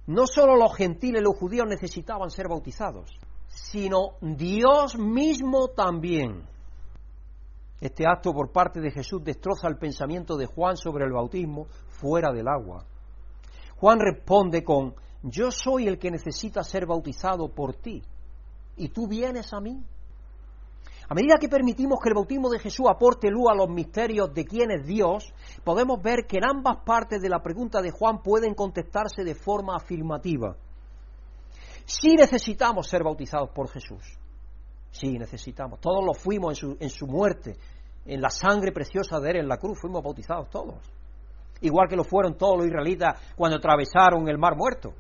No solo los gentiles, los judíos necesitaban ser bautizados, sino Dios mismo también. Este acto por parte de Jesús destroza el pensamiento de Juan sobre el bautismo fuera del agua. Juan responde con, yo soy el que necesita ser bautizado por ti, y tú vienes a mí. A medida que permitimos que el bautismo de Jesús aporte luz a los misterios de quién es Dios, podemos ver que en ambas partes de la pregunta de Juan pueden contestarse de forma afirmativa. Sí necesitamos ser bautizados por Jesús. Sí necesitamos. Todos lo fuimos en su, en su muerte, en la sangre preciosa de Él en la cruz, fuimos bautizados todos. Igual que lo fueron todos los israelitas cuando atravesaron el mar muerto.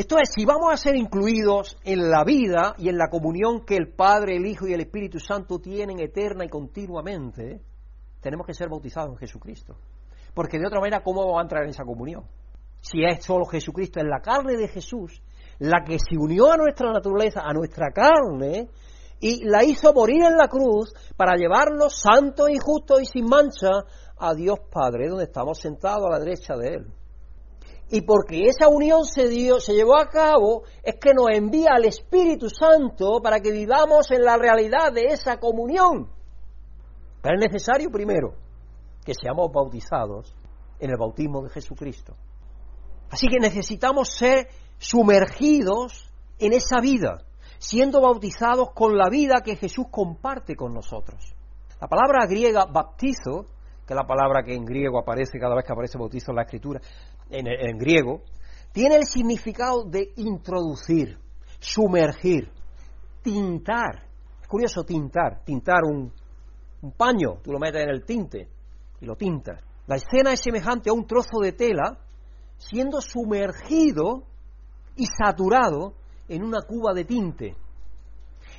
Esto es, si vamos a ser incluidos en la vida y en la comunión que el Padre, el Hijo y el Espíritu Santo tienen eterna y continuamente, tenemos que ser bautizados en Jesucristo. Porque de otra manera, ¿cómo vamos a entrar en esa comunión? Si es solo Jesucristo, es la carne de Jesús la que se unió a nuestra naturaleza, a nuestra carne, y la hizo morir en la cruz para llevarnos santos y justos y sin mancha a Dios Padre, donde estamos sentados a la derecha de Él. Y porque esa unión se, dio, se llevó a cabo, es que nos envía al Espíritu Santo para que vivamos en la realidad de esa comunión. Pero es necesario primero que seamos bautizados en el bautismo de Jesucristo. Así que necesitamos ser sumergidos en esa vida, siendo bautizados con la vida que Jesús comparte con nosotros. La palabra griega baptizo que es la palabra que en griego aparece cada vez que aparece bautizo en la escritura, en, griego, tiene el significado de introducir. sumergir, tintar. Es curioso tintar, tintar un, un paño, tú lo metes en el tinte y lo tintas. La escena es semejante a un trozo de tela siendo sumergido y saturado en una cuba de tinte.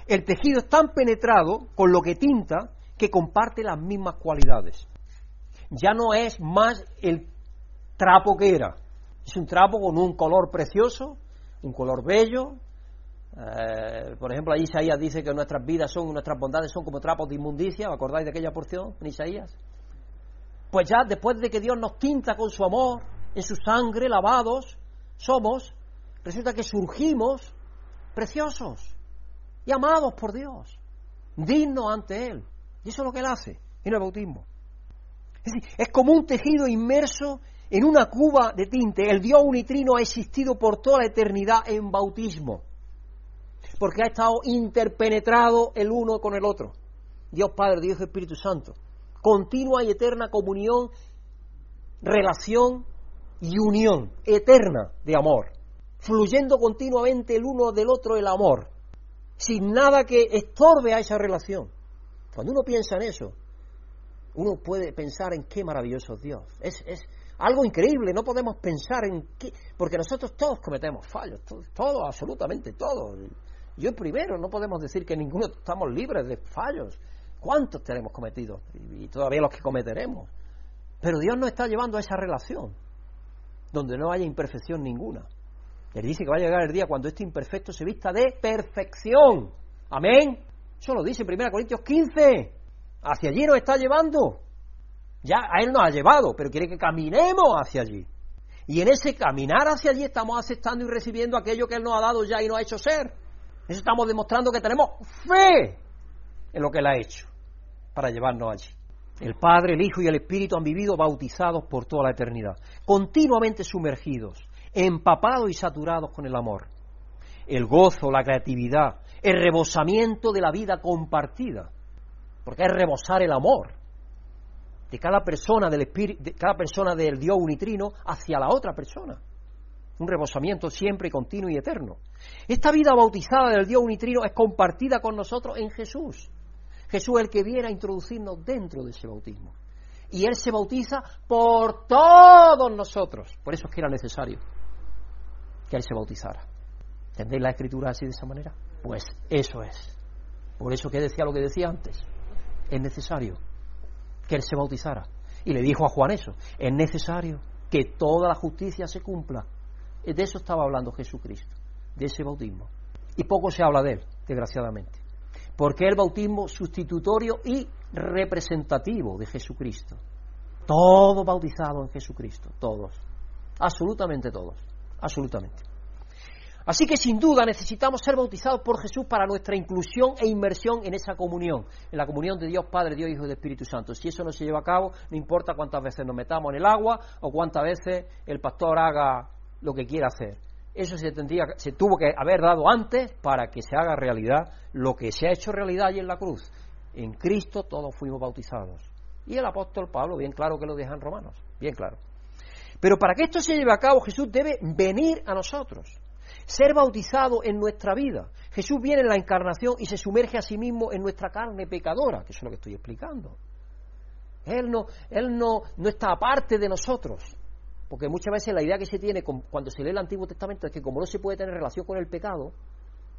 El tejido es tan penetrado con lo que tinta que comparte las mismas cualidades. Ya no es más el trapo que era. Es un trapo con un color precioso, un color bello. Eh, por ejemplo, Isaías dice que nuestras vidas son, nuestras bondades son como trapos de inmundicia. ¿Os acordáis de aquella porción en Isaías? Pues ya después de que Dios nos tinta con su amor, en su sangre, lavados, somos, resulta que surgimos preciosos y amados por Dios, dignos ante Él. Y eso es lo que Él hace en el bautismo. Es decir, es como un tejido inmerso en una cuba de tinte. El Dios unitrino ha existido por toda la eternidad en bautismo, porque ha estado interpenetrado el uno con el otro. Dios Padre, Dios Espíritu Santo. Continua y eterna comunión, relación y unión eterna de amor, fluyendo continuamente el uno del otro el amor, sin nada que estorbe a esa relación. Cuando uno piensa en eso, uno puede pensar en qué maravilloso es Dios. Es, es algo increíble, no podemos pensar en qué, porque nosotros todos cometemos fallos, todos, absolutamente todos. Yo primero, no podemos decir que ninguno estamos libres de fallos. ¿Cuántos tenemos cometido? Y todavía los que cometeremos. Pero Dios nos está llevando a esa relación donde no haya imperfección ninguna. Él dice que va a llegar el día cuando este imperfecto se vista de perfección. Amén. Eso lo dice en 1 Corintios 15. Hacia allí nos está llevando. Ya a Él nos ha llevado, pero quiere que caminemos hacia allí. Y en ese caminar hacia allí estamos aceptando y recibiendo aquello que Él nos ha dado ya y nos ha hecho ser. Eso estamos demostrando que tenemos fe en lo que Él ha hecho para llevarnos allí. El Padre, el Hijo y el Espíritu han vivido bautizados por toda la eternidad, continuamente sumergidos, empapados y saturados con el amor. El gozo, la creatividad, el rebosamiento de la vida compartida, porque es rebosar el amor de cada persona del espíritu, de cada persona del Dios unitrino hacia la otra persona. Un rebosamiento siempre continuo y eterno. Esta vida bautizada del Dios unitrino es compartida con nosotros en Jesús. Jesús es el que viene a introducirnos dentro de ese bautismo. Y Él se bautiza por todos nosotros. Por eso es que era necesario que Él se bautizara. ¿Entendéis la escritura así de esa manera? Pues eso es. Por eso que decía lo que decía antes. Es necesario que Él se bautizara. Y le dijo a Juan eso. Es necesario que toda la justicia se cumpla. De eso estaba hablando Jesucristo, de ese bautismo. Y poco se habla de Él, desgraciadamente porque el bautismo sustitutorio y representativo de Jesucristo. Todos bautizados en Jesucristo, todos, absolutamente todos, absolutamente. Así que sin duda necesitamos ser bautizados por Jesús para nuestra inclusión e inmersión en esa comunión, en la comunión de Dios Padre, Dios Hijo y Espíritu Santo. Si eso no se lleva a cabo, no importa cuántas veces nos metamos en el agua o cuántas veces el pastor haga lo que quiera hacer. Eso se, tendría, se tuvo que haber dado antes para que se haga realidad lo que se ha hecho realidad allí en la cruz. En Cristo todos fuimos bautizados. Y el apóstol Pablo, bien claro que lo deja en Romanos, bien claro. Pero para que esto se lleve a cabo, Jesús debe venir a nosotros, ser bautizado en nuestra vida. Jesús viene en la encarnación y se sumerge a sí mismo en nuestra carne pecadora, que eso es lo que estoy explicando. Él no, él no, no está aparte de nosotros. Porque muchas veces la idea que se tiene cuando se lee el Antiguo Testamento es que como no se puede tener relación con el pecado,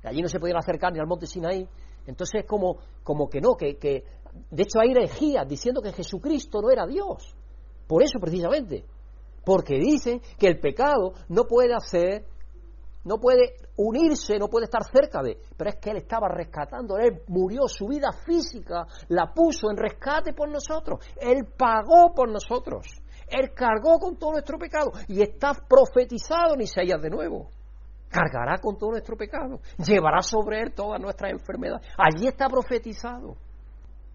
allí no se puede acercar ni al monte Sinaí, entonces es como, como que no, que, que de hecho hay herejías diciendo que Jesucristo no era Dios. Por eso precisamente, porque dicen que el pecado no puede hacer, no puede unirse, no puede estar cerca de, pero es que Él estaba rescatando, Él murió, su vida física la puso en rescate por nosotros, Él pagó por nosotros. Él cargó con todo nuestro pecado y está profetizado en Isaías de nuevo. Cargará con todo nuestro pecado, llevará sobre él todas nuestras enfermedades. Allí está profetizado.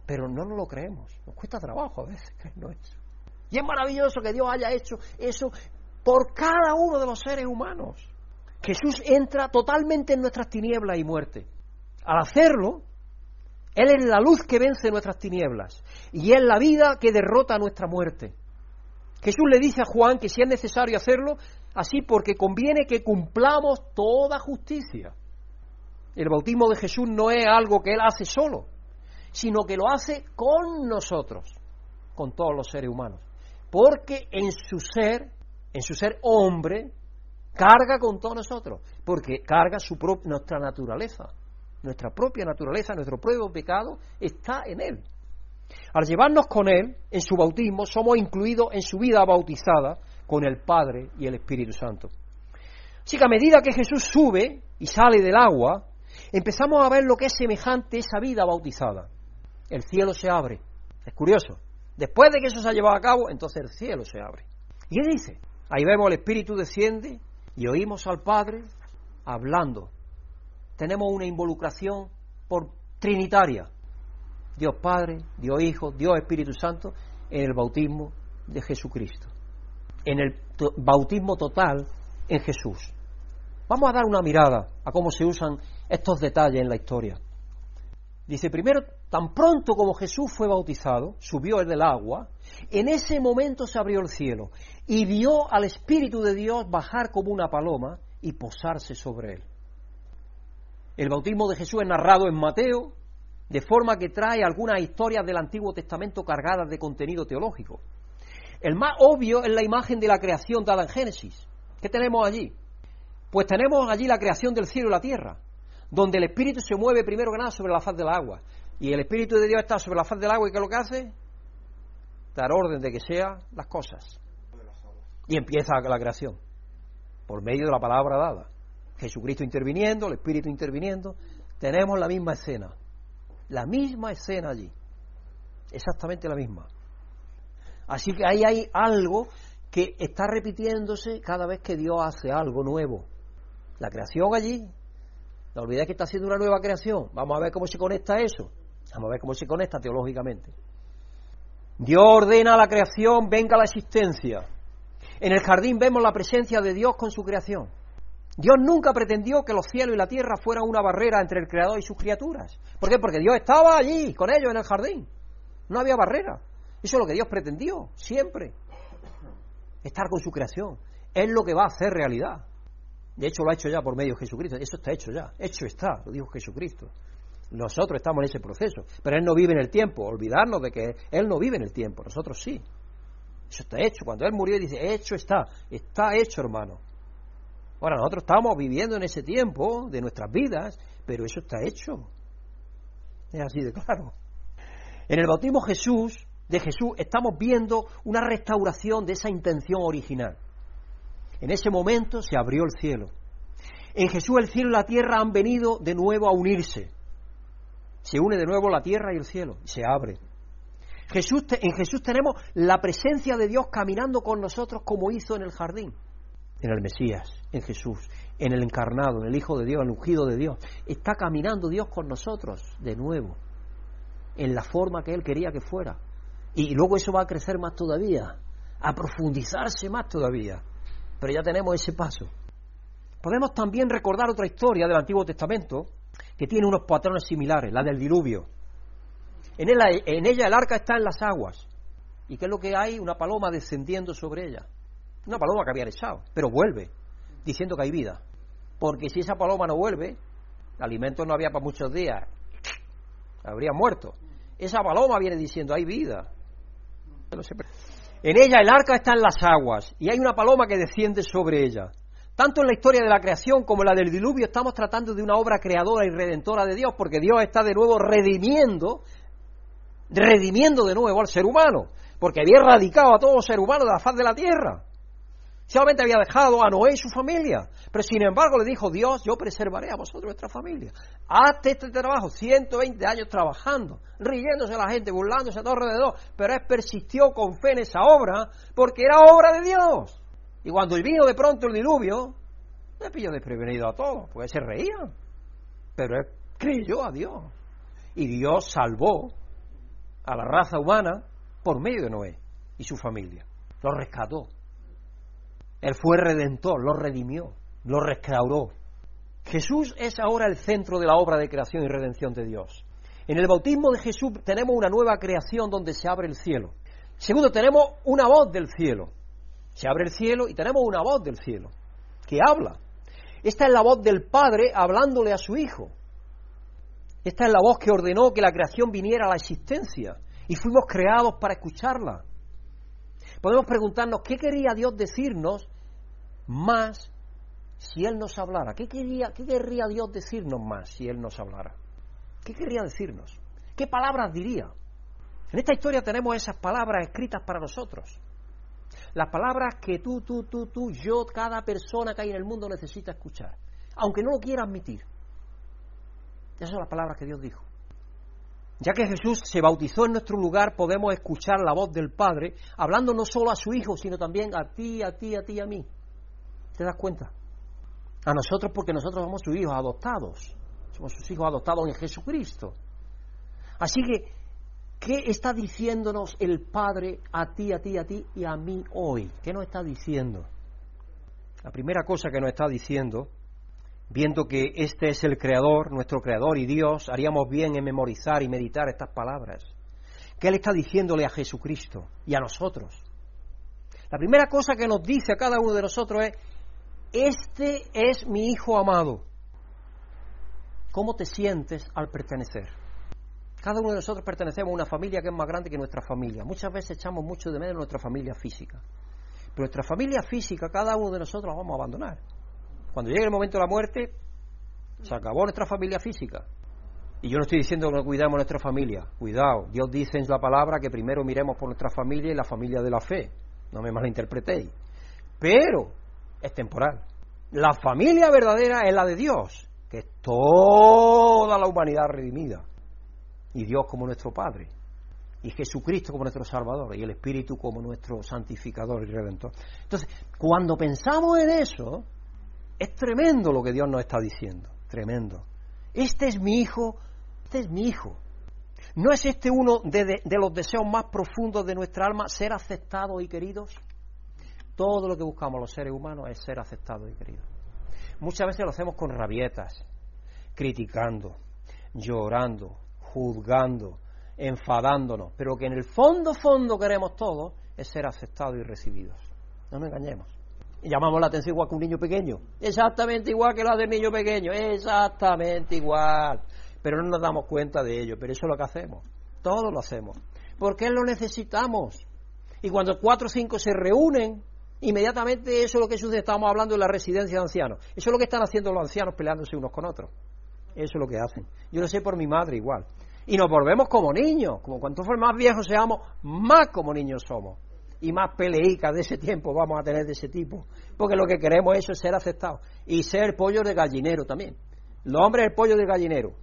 Pero no nos lo creemos. Nos cuesta trabajo a veces creernos eso. Y es maravilloso que Dios haya hecho eso por cada uno de los seres humanos. Jesús entra totalmente en nuestras tinieblas y muerte. Al hacerlo, Él es la luz que vence nuestras tinieblas y es la vida que derrota nuestra muerte. Jesús le dice a Juan que si es necesario hacerlo, así porque conviene que cumplamos toda justicia. El bautismo de Jesús no es algo que Él hace solo, sino que lo hace con nosotros, con todos los seres humanos. Porque en su ser, en su ser hombre, carga con todos nosotros, porque carga su nuestra naturaleza, nuestra propia naturaleza, nuestro propio pecado está en Él. Al llevarnos con Él en su bautismo, somos incluidos en su vida bautizada con el Padre y el Espíritu Santo. Así que a medida que Jesús sube y sale del agua, empezamos a ver lo que es semejante a esa vida bautizada. El cielo se abre. Es curioso. Después de que eso se ha llevado a cabo, entonces el cielo se abre. ¿Y qué dice? Ahí vemos el Espíritu desciende y oímos al Padre hablando. Tenemos una involucración por trinitaria. Dios Padre, Dios Hijo, Dios Espíritu Santo en el bautismo de Jesucristo. En el bautismo total en Jesús. Vamos a dar una mirada a cómo se usan estos detalles en la historia. Dice, primero, tan pronto como Jesús fue bautizado, subió el del agua, en ese momento se abrió el cielo y vio al Espíritu de Dios bajar como una paloma y posarse sobre él. El bautismo de Jesús es narrado en Mateo, de forma que trae algunas historias del Antiguo Testamento cargadas de contenido teológico. El más obvio es la imagen de la creación dada en Génesis. ¿Qué tenemos allí? Pues tenemos allí la creación del cielo y la tierra, donde el Espíritu se mueve primero que nada sobre la faz del agua. Y el Espíritu de Dios está sobre la faz del agua y ¿qué es lo que hace? Dar orden de que sean las cosas. Y empieza la creación, por medio de la palabra dada. Jesucristo interviniendo, el Espíritu interviniendo. Tenemos la misma escena. La misma escena allí. Exactamente la misma. Así que ahí hay algo que está repitiéndose cada vez que Dios hace algo nuevo. La creación allí, no olvidéis que está haciendo una nueva creación. Vamos a ver cómo se conecta eso. Vamos a ver cómo se conecta teológicamente. Dios ordena a la creación, venga la existencia. En el jardín vemos la presencia de Dios con su creación. Dios nunca pretendió que los cielos y la tierra fueran una barrera entre el Creador y sus criaturas. ¿Por qué? Porque Dios estaba allí con ellos en el jardín. No había barrera. Eso es lo que Dios pretendió, siempre. Estar con su creación. Es lo que va a hacer realidad. De hecho, lo ha hecho ya por medio de Jesucristo. Eso está hecho ya. Hecho está, lo dijo Jesucristo. Nosotros estamos en ese proceso. Pero Él no vive en el tiempo. Olvidarnos de que Él no vive en el tiempo. Nosotros sí. Eso está hecho. Cuando Él murió, dice, hecho está. Está hecho, hermano. Ahora, nosotros estamos viviendo en ese tiempo de nuestras vidas, pero eso está hecho. Es así de claro. En el bautismo Jesús, de Jesús, estamos viendo una restauración de esa intención original. En ese momento se abrió el cielo. En Jesús el cielo y la tierra han venido de nuevo a unirse. Se une de nuevo la tierra y el cielo, se abre. Jesús, en Jesús tenemos la presencia de Dios caminando con nosotros como hizo en el jardín en el Mesías, en Jesús, en el encarnado, en el Hijo de Dios, en el ungido de Dios. Está caminando Dios con nosotros de nuevo, en la forma que Él quería que fuera. Y luego eso va a crecer más todavía, a profundizarse más todavía. Pero ya tenemos ese paso. Podemos también recordar otra historia del Antiguo Testamento que tiene unos patrones similares, la del diluvio. En ella, en ella el arca está en las aguas. ¿Y qué es lo que hay? Una paloma descendiendo sobre ella. Una paloma que habían echado, pero vuelve, diciendo que hay vida. Porque si esa paloma no vuelve, el alimento no había para muchos días, habría muerto. Esa paloma viene diciendo, hay vida. En ella el arca está en las aguas y hay una paloma que desciende sobre ella. Tanto en la historia de la creación como en la del diluvio estamos tratando de una obra creadora y redentora de Dios, porque Dios está de nuevo redimiendo, redimiendo de nuevo al ser humano, porque había erradicado a todo ser humano de la faz de la tierra. Solamente había dejado a Noé y su familia. Pero sin embargo le dijo, Dios, yo preservaré a vosotros vuestra familia. Hazte este trabajo, 120 años trabajando, riéndose a la gente, burlándose a todo alrededor. Pero él persistió con fe en esa obra porque era obra de Dios. Y cuando vino de pronto el diluvio, le pilló desprevenido a todos, porque se reían. Pero él creyó a Dios. Y Dios salvó a la raza humana por medio de Noé y su familia. Lo rescató. Él fue redentor, lo redimió, lo restauró. Jesús es ahora el centro de la obra de creación y redención de Dios. En el bautismo de Jesús tenemos una nueva creación donde se abre el cielo. Segundo, tenemos una voz del cielo. Se abre el cielo y tenemos una voz del cielo que habla. Esta es la voz del Padre hablándole a su Hijo. Esta es la voz que ordenó que la creación viniera a la existencia y fuimos creados para escucharla. Podemos preguntarnos qué quería Dios decirnos más si Él nos hablara. ¿Qué, quería, ¿Qué querría Dios decirnos más si Él nos hablara? ¿Qué querría decirnos? ¿Qué palabras diría? En esta historia tenemos esas palabras escritas para nosotros. Las palabras que tú, tú, tú, tú, yo, cada persona que hay en el mundo necesita escuchar, aunque no lo quiera admitir. Esas son las palabras que Dios dijo. Ya que Jesús se bautizó en nuestro lugar, podemos escuchar la voz del Padre, hablando no solo a su Hijo, sino también a ti, a ti, a ti, a mí. ¿Te das cuenta? A nosotros porque nosotros somos sus hijos adoptados. Somos sus hijos adoptados en Jesucristo. Así que, ¿qué está diciéndonos el Padre a ti, a ti, a ti y a mí hoy? ¿Qué nos está diciendo? La primera cosa que nos está diciendo viendo que este es el Creador, nuestro Creador y Dios, haríamos bien en memorizar y meditar estas palabras. ¿Qué Él está diciéndole a Jesucristo y a nosotros? La primera cosa que nos dice a cada uno de nosotros es, este es mi Hijo amado. ¿Cómo te sientes al pertenecer? Cada uno de nosotros pertenecemos a una familia que es más grande que nuestra familia. Muchas veces echamos mucho de menos nuestra familia física. Pero nuestra familia física, cada uno de nosotros la vamos a abandonar. Cuando llegue el momento de la muerte, se acabó nuestra familia física. Y yo no estoy diciendo que no cuidemos nuestra familia. Cuidado, Dios dice en la palabra que primero miremos por nuestra familia y la familia de la fe. No me malinterpretéis. Pero es temporal. La familia verdadera es la de Dios, que es toda la humanidad redimida. Y Dios como nuestro Padre. Y Jesucristo como nuestro Salvador. Y el Espíritu como nuestro santificador y redentor. Entonces, cuando pensamos en eso, es tremendo lo que Dios nos está diciendo, tremendo. Este es mi hijo, este es mi hijo. ¿No es este uno de, los deseos más profundos de nuestra alma, ser aceptados y queridos? Todo lo que buscamos los seres humanos es ser aceptados y queridos. Muchas veces lo hacemos con rabietas, criticando, llorando, juzgando, enfadándonos, pero que en el fondo, fondo queremos todos es ser aceptados y recibidos. No nos engañemos llamamos la atención igual que un niño pequeño. Exactamente igual que la del niño pequeño. Exactamente igual. Pero no nos damos cuenta de ello. Pero eso es lo que hacemos. Todos lo hacemos. Porque lo necesitamos. Y cuando cuatro o cinco se reúnen, inmediatamente eso es lo que sucede. Estamos hablando de la residencia de ancianos. Eso es lo que están haciendo los ancianos peleándose unos con otros. Eso es lo que hacen. Yo lo sé por mi madre igual. Y nos volvemos como niños. Como cuanto más viejos seamos, más como niños somos y más peleicas de ese tiempo vamos a tener de ese tipo. Porque lo que queremos eso es ser aceptados. Y ser pollo de gallinero también. El hombre es el pollo de gallinero.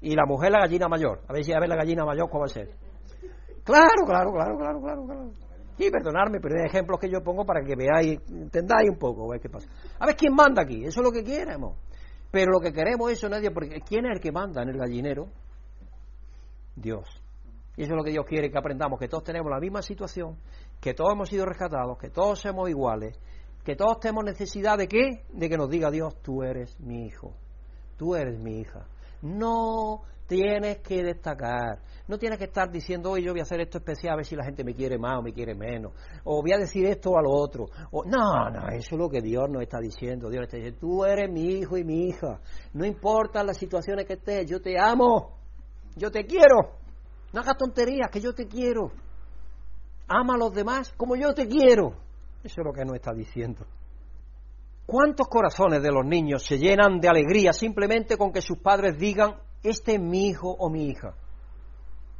Y la mujer la gallina mayor. A ver si a ver la gallina mayor cómo va a ser. Claro, claro, claro, claro, claro, claro. Y perdonarme, pero hay ejemplos que yo pongo para que veáis, entendáis un poco, a ver qué pasa. A ver quién manda aquí, eso es lo que queremos. Pero lo que queremos eso nadie, porque ¿quién es el que manda en el gallinero? Dios. Y eso es lo que Dios quiere que aprendamos, que todos tenemos la misma situación, que todos hemos sido rescatados, que todos somos iguales, que todos tenemos necesidad de qué? De que nos diga Dios, tú eres mi hijo, tú eres mi hija. No tienes que destacar, no tienes que estar diciendo, hoy yo voy a hacer esto especial a ver si la gente me quiere más o me quiere menos, o voy a decir esto o a lo otro. O, no, no, eso es lo que Dios nos está diciendo. Dios está diciendo, tú eres mi hijo y mi hija. No importa las situaciones que estés, yo te amo, yo te quiero. No hagas tonterías, que yo te quiero. Ama a los demás como yo te quiero. Eso es lo que nos está diciendo. ¿Cuántos corazones de los niños se llenan de alegría simplemente con que sus padres digan, este es mi hijo o mi hija?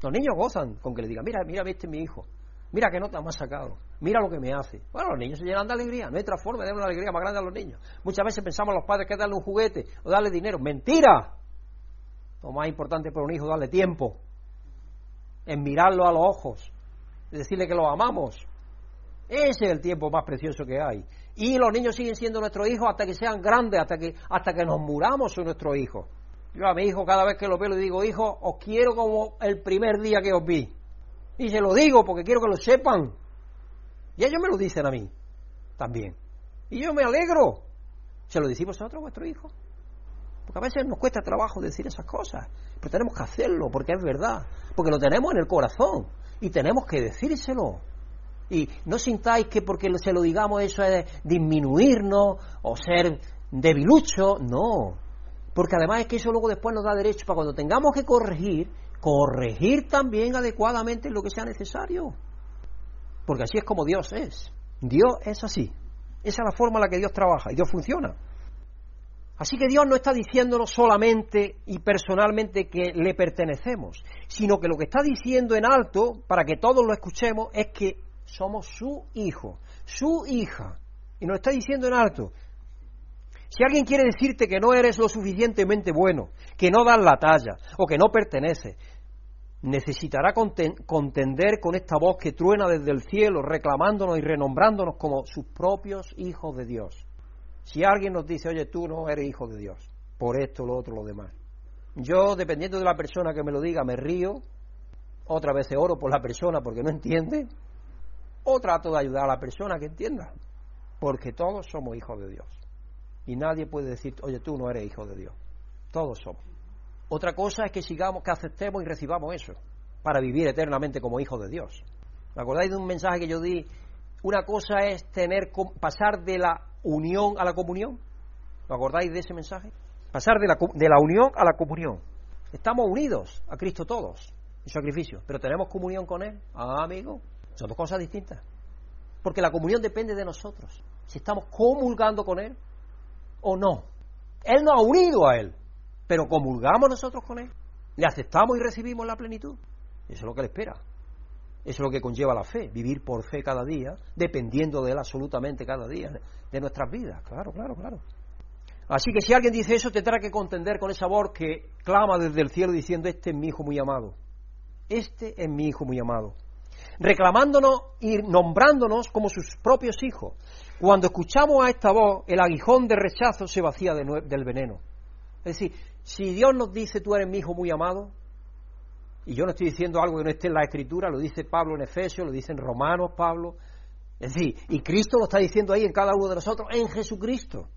Los niños gozan con que le digan, mira, mira, este es mi hijo. Mira qué nota me ha sacado. Mira lo que me hace. Bueno, los niños se llenan de alegría. No hay otra forma de dar una alegría más grande a los niños. Muchas veces pensamos los padres que darle un juguete o darle dinero. ¡Mentira! Lo más importante para un hijo es darle tiempo en mirarlo a los ojos, decirle que lo amamos. Ese es el tiempo más precioso que hay. Y los niños siguen siendo nuestros hijos hasta que sean grandes, hasta que, hasta que nos muramos son nuestros hijos. Yo a mi hijo cada vez que lo veo le digo, hijo, os quiero como el primer día que os vi. Y se lo digo porque quiero que lo sepan. Y ellos me lo dicen a mí también. Y yo me alegro. ¿Se lo decimos a otro vuestro hijo? Porque a veces nos cuesta trabajo decir esas cosas, pero tenemos que hacerlo porque es verdad, porque lo tenemos en el corazón y tenemos que decírselo. Y no sintáis que porque se lo digamos eso es disminuirnos o ser debilucho, no. Porque además es que eso luego después nos da derecho para cuando tengamos que corregir, corregir también adecuadamente lo que sea necesario. Porque así es como Dios es. Dios es así. Esa es la forma en la que Dios trabaja y Dios funciona. Así que Dios no está diciéndonos solamente y personalmente que le pertenecemos, sino que lo que está diciendo en alto, para que todos lo escuchemos, es que somos su hijo, su hija. Y nos está diciendo en alto. Si alguien quiere decirte que no eres lo suficientemente bueno, que no das la talla o que no perteneces, necesitará contender con esta voz que truena desde el cielo, reclamándonos y renombrándonos como sus propios hijos de Dios. Si alguien nos dice, oye, tú no eres hijo de Dios, por esto, lo otro, lo demás. Yo, dependiendo de la persona que me lo diga, me río, otra vez oro por la persona porque no entiende, o trato de ayudar a la persona que entienda, porque todos somos hijos de Dios. Y nadie puede decir, oye, tú no eres hijo de Dios. Todos somos. Otra cosa es que sigamos, que aceptemos y recibamos eso, para vivir eternamente como hijos de Dios. ¿Me acordáis de un mensaje que yo di? Una cosa es tener, pasar de la unión a la comunión. ¿Lo acordáis de ese mensaje? Pasar de la, de la unión a la comunión. Estamos unidos a Cristo todos, en sacrificio, pero tenemos comunión con Él. Ah, amigo, son dos cosas distintas. Porque la comunión depende de nosotros. Si estamos comulgando con Él o no. Él nos ha unido a Él, pero comulgamos nosotros con Él. Le aceptamos y recibimos la plenitud. Eso es lo que Él espera. Eso es lo que conlleva la fe, vivir por fe cada día, dependiendo de Él absolutamente cada día, de nuestras vidas. Claro, claro, claro. Así que si alguien dice eso, tendrá que contender con esa voz que clama desde el cielo diciendo, este es mi hijo muy amado. Este es mi hijo muy amado. Reclamándonos y nombrándonos como sus propios hijos. Cuando escuchamos a esta voz, el aguijón de rechazo se vacía del veneno. Es decir, si Dios nos dice, tú eres mi hijo muy amado, y yo no estoy diciendo algo que no esté en la Escritura, lo dice Pablo en Efesios, lo dice en Romanos Pablo. Es decir, y Cristo lo está diciendo ahí en cada uno de nosotros, en Jesucristo.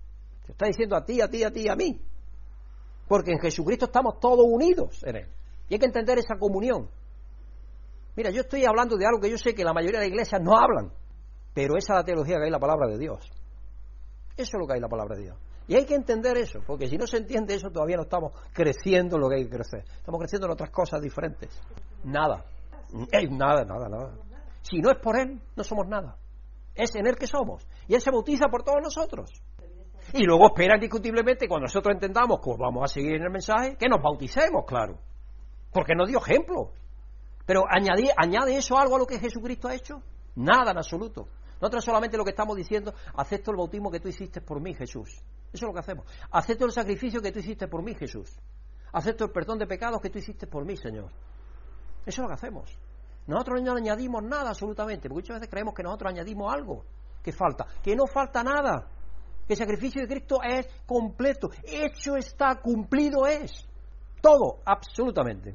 Se está diciendo a ti, a ti, a ti, a mí. Porque en Jesucristo estamos todos unidos en Él. Y hay que entender esa comunión. Mira, yo estoy hablando de algo que yo sé que la mayoría de iglesias no hablan, pero esa es la teología que hay en la palabra de Dios. Eso es lo que hay en la palabra de Dios. Y hay que entender eso, porque si no se entiende eso, todavía no estamos creciendo en lo que hay que crecer. Estamos creciendo en otras cosas diferentes. Nada. nada, nada, nada. Si no es por Él, no somos nada. Es en Él que somos. Y Él se bautiza por todos nosotros. Y luego espera indiscutiblemente, cuando nosotros entendamos que vamos a seguir en el mensaje, que nos bauticemos, claro. Porque nos dio ejemplo. Pero añade, añade eso algo a lo que Jesucristo ha hecho. Nada en absoluto. Nosotros solamente lo que estamos diciendo, acepto el bautismo que tú hiciste por mí, Jesús. Eso es lo que hacemos. Acepto el sacrificio que tú hiciste por mí, Jesús. Acepto el perdón de pecados que tú hiciste por mí, Señor. Eso es lo que hacemos. Nosotros no añadimos nada absolutamente, porque muchas veces creemos que nosotros añadimos algo que falta, que no falta nada, que el sacrificio de Cristo es completo, hecho está, cumplido es. Todo, absolutamente.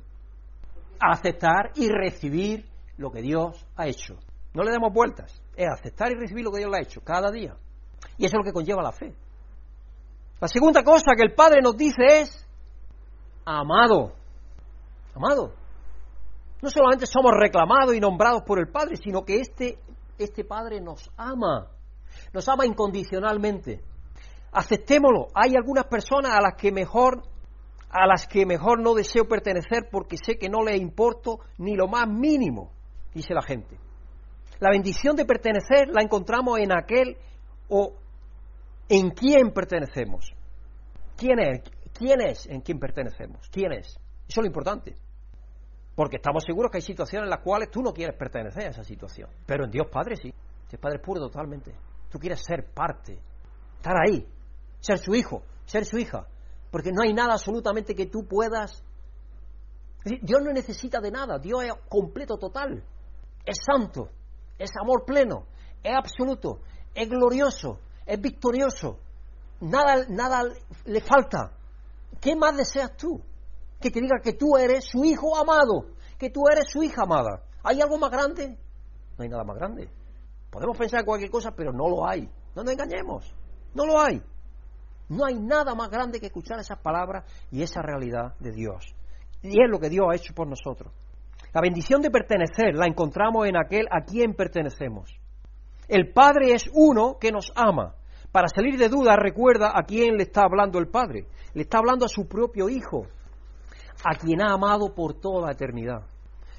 Aceptar y recibir lo que Dios ha hecho. No le demos vueltas es aceptar y recibir lo que Dios le ha hecho cada día. Y eso es lo que conlleva la fe. La segunda cosa que el Padre nos dice es, amado, amado. No solamente somos reclamados y nombrados por el Padre, sino que este, este Padre nos ama, nos ama incondicionalmente. Aceptémoslo. Hay algunas personas a las que mejor a las que mejor no deseo pertenecer porque sé que no les importo ni lo más mínimo, dice la gente. La bendición de pertenecer la encontramos en aquel o en quién pertenecemos. ¿Quién es? ¿Quién es en quién pertenecemos? ¿Quién es? Eso es lo importante. Porque estamos seguros que hay situaciones en las cuales tú no quieres pertenecer a esa situación. Pero en Dios Padre sí. Dios Padre puro totalmente. Tú quieres ser parte. Estar ahí. Ser su hijo. Ser su hija. Porque no hay nada absolutamente que tú puedas. Dios no necesita de nada. Dios es completo, total. Es santo es amor pleno, es absoluto, es glorioso, es victorioso. Nada, nada le falta. ¿Qué más deseas tú? Que te diga que tú eres su hijo amado, que tú eres su hija amada. ¿Hay algo más grande? No hay nada más grande. Podemos pensar en cualquier cosa, pero no lo hay. No nos engañemos. No lo hay. No hay nada más grande que escuchar esas palabras y esa realidad de Dios. Y es lo que Dios ha hecho por nosotros. La bendición de pertenecer la encontramos en aquel a quien pertenecemos. El Padre es uno que nos ama, Para salir de dudas, recuerda a quién le está hablando el Padre. Le está hablando a su propio Hijo, a quien ha amado por toda la eternidad.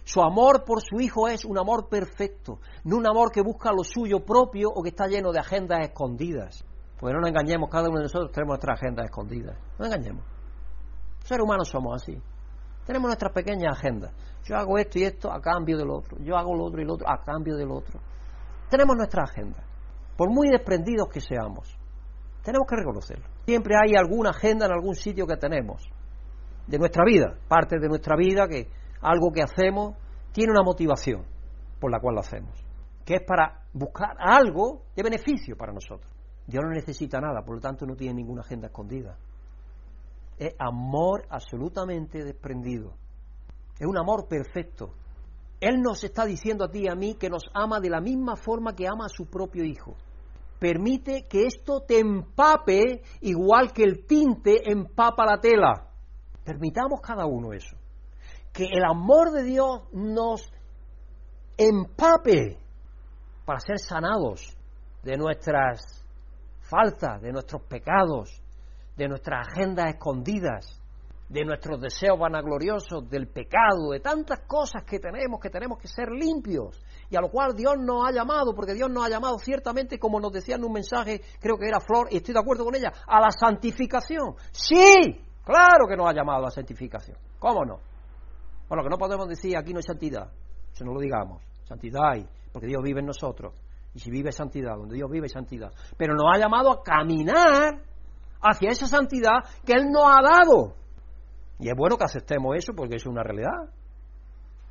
Su amor por su Hijo es un amor perfecto, no un amor que busca lo suyo propio o que está lleno de agendas escondidas. Porque no nos engañemos, cada uno de nosotros tenemos nuestras agendas escondidas. No engañemos. Los seres humanos somos así. Tenemos nuestras pequeñas agendas. Yo hago esto y esto a cambio del otro. Yo hago lo otro y lo otro a cambio del otro. Tenemos nuestra agenda. Por muy desprendidos que seamos, tenemos que reconocerlo. Siempre hay alguna agenda en algún sitio que tenemos de nuestra vida, parte de nuestra vida que algo que hacemos tiene una motivación por la cual lo hacemos, que es para buscar algo de beneficio para nosotros. Dios no necesita nada, por lo tanto no tiene ninguna agenda escondida. Es amor absolutamente desprendido. Es un amor perfecto. Él nos está diciendo a ti y a mí que nos ama de la misma forma que ama a su propio hijo. Permite que esto te empape igual que el tinte empapa la tela. Permitamos cada uno eso que el amor de Dios nos empape para ser sanados de nuestras faltas, de nuestros pecados, de nuestras agendas escondidas, de nuestros deseos vanagloriosos, del pecado, de tantas cosas que tenemos, que tenemos que ser limpios, y a lo cual Dios nos ha llamado, porque Dios nos ha llamado ciertamente, como nos decía en un mensaje, creo que era Flor, y estoy de acuerdo con ella, a la santificación. Sí, claro que nos ha llamado a la santificación. ¿Cómo no? Bueno, que no podemos decir aquí no hay santidad, eso no lo digamos. Santidad hay, porque Dios vive en nosotros. Y si vive santidad, donde Dios vive santidad. Pero nos ha llamado a caminar hacia esa santidad que Él nos ha dado. Y es bueno que aceptemos eso porque es una realidad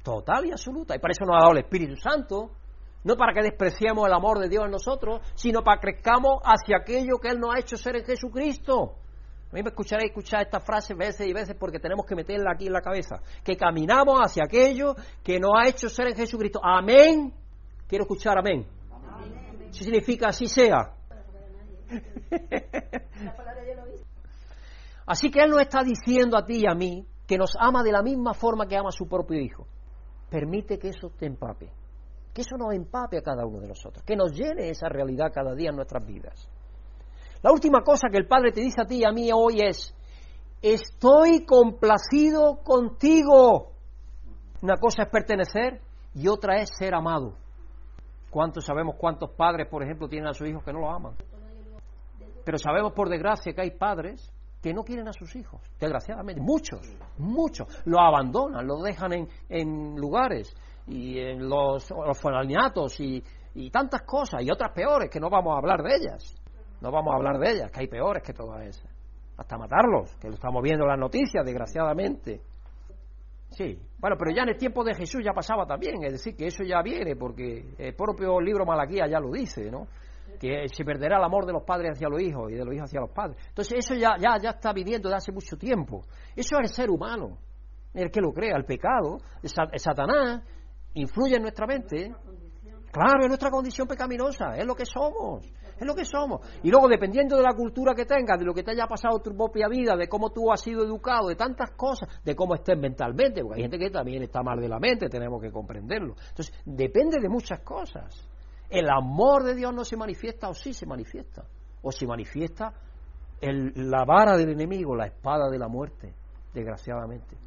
total y absoluta. Y para eso nos ha dado el Espíritu Santo. No para que despreciemos el amor de Dios en nosotros, sino para que crezcamos hacia aquello que Él nos ha hecho ser en Jesucristo. A mí me escucharéis escuchar esta frase veces y veces porque tenemos que meterla aquí en la cabeza. Que caminamos hacia aquello que nos ha hecho ser en Jesucristo. Amén. Quiero escuchar amén. Eso significa así sea. [LAUGHS] Así que Él nos está diciendo a ti y a mí que nos ama de la misma forma que ama a su propio Hijo. Permite que eso te empape. Que eso nos empape a cada uno de nosotros. Que nos llene esa realidad cada día en nuestras vidas. La última cosa que el Padre te dice a ti y a mí hoy es, estoy complacido contigo. Una cosa es pertenecer y otra es ser amado. ¿Cuántos sabemos cuántos padres, por ejemplo, tienen a sus hijos que no los aman? Pero sabemos por desgracia que hay padres que no quieren a sus hijos, desgraciadamente, muchos, muchos, los abandonan, los dejan en, en lugares y en los orfanatos y, y tantas cosas y otras peores que no vamos a hablar de ellas. No vamos a hablar de ellas, que hay peores que todas esas. Hasta matarlos, que lo estamos viendo en las noticias, desgraciadamente. Sí, bueno, pero ya en el tiempo de Jesús ya pasaba también, es decir, que eso ya viene, porque el propio libro Malaquía ya lo dice, ¿no? Que se perderá el amor de los padres hacia los hijos y de los hijos hacia los padres. Entonces eso ya, ya, ya está viniendo de hace mucho tiempo. Eso es el ser humano, el que lo crea, el pecado, el Satanás, influye en nuestra mente. Claro, es nuestra condición pecaminosa, es lo que somos. Es lo que somos. Y luego, dependiendo de la cultura que tengas, de lo que te haya pasado tu propia vida, de cómo tú has sido educado, de tantas cosas, de cómo estés mentalmente, porque hay gente que también está mal de la mente, tenemos que comprenderlo. Entonces, depende de muchas cosas. El amor de Dios no se manifiesta o sí se manifiesta. O se manifiesta la vara del enemigo, la espada de la muerte, desgraciadamente.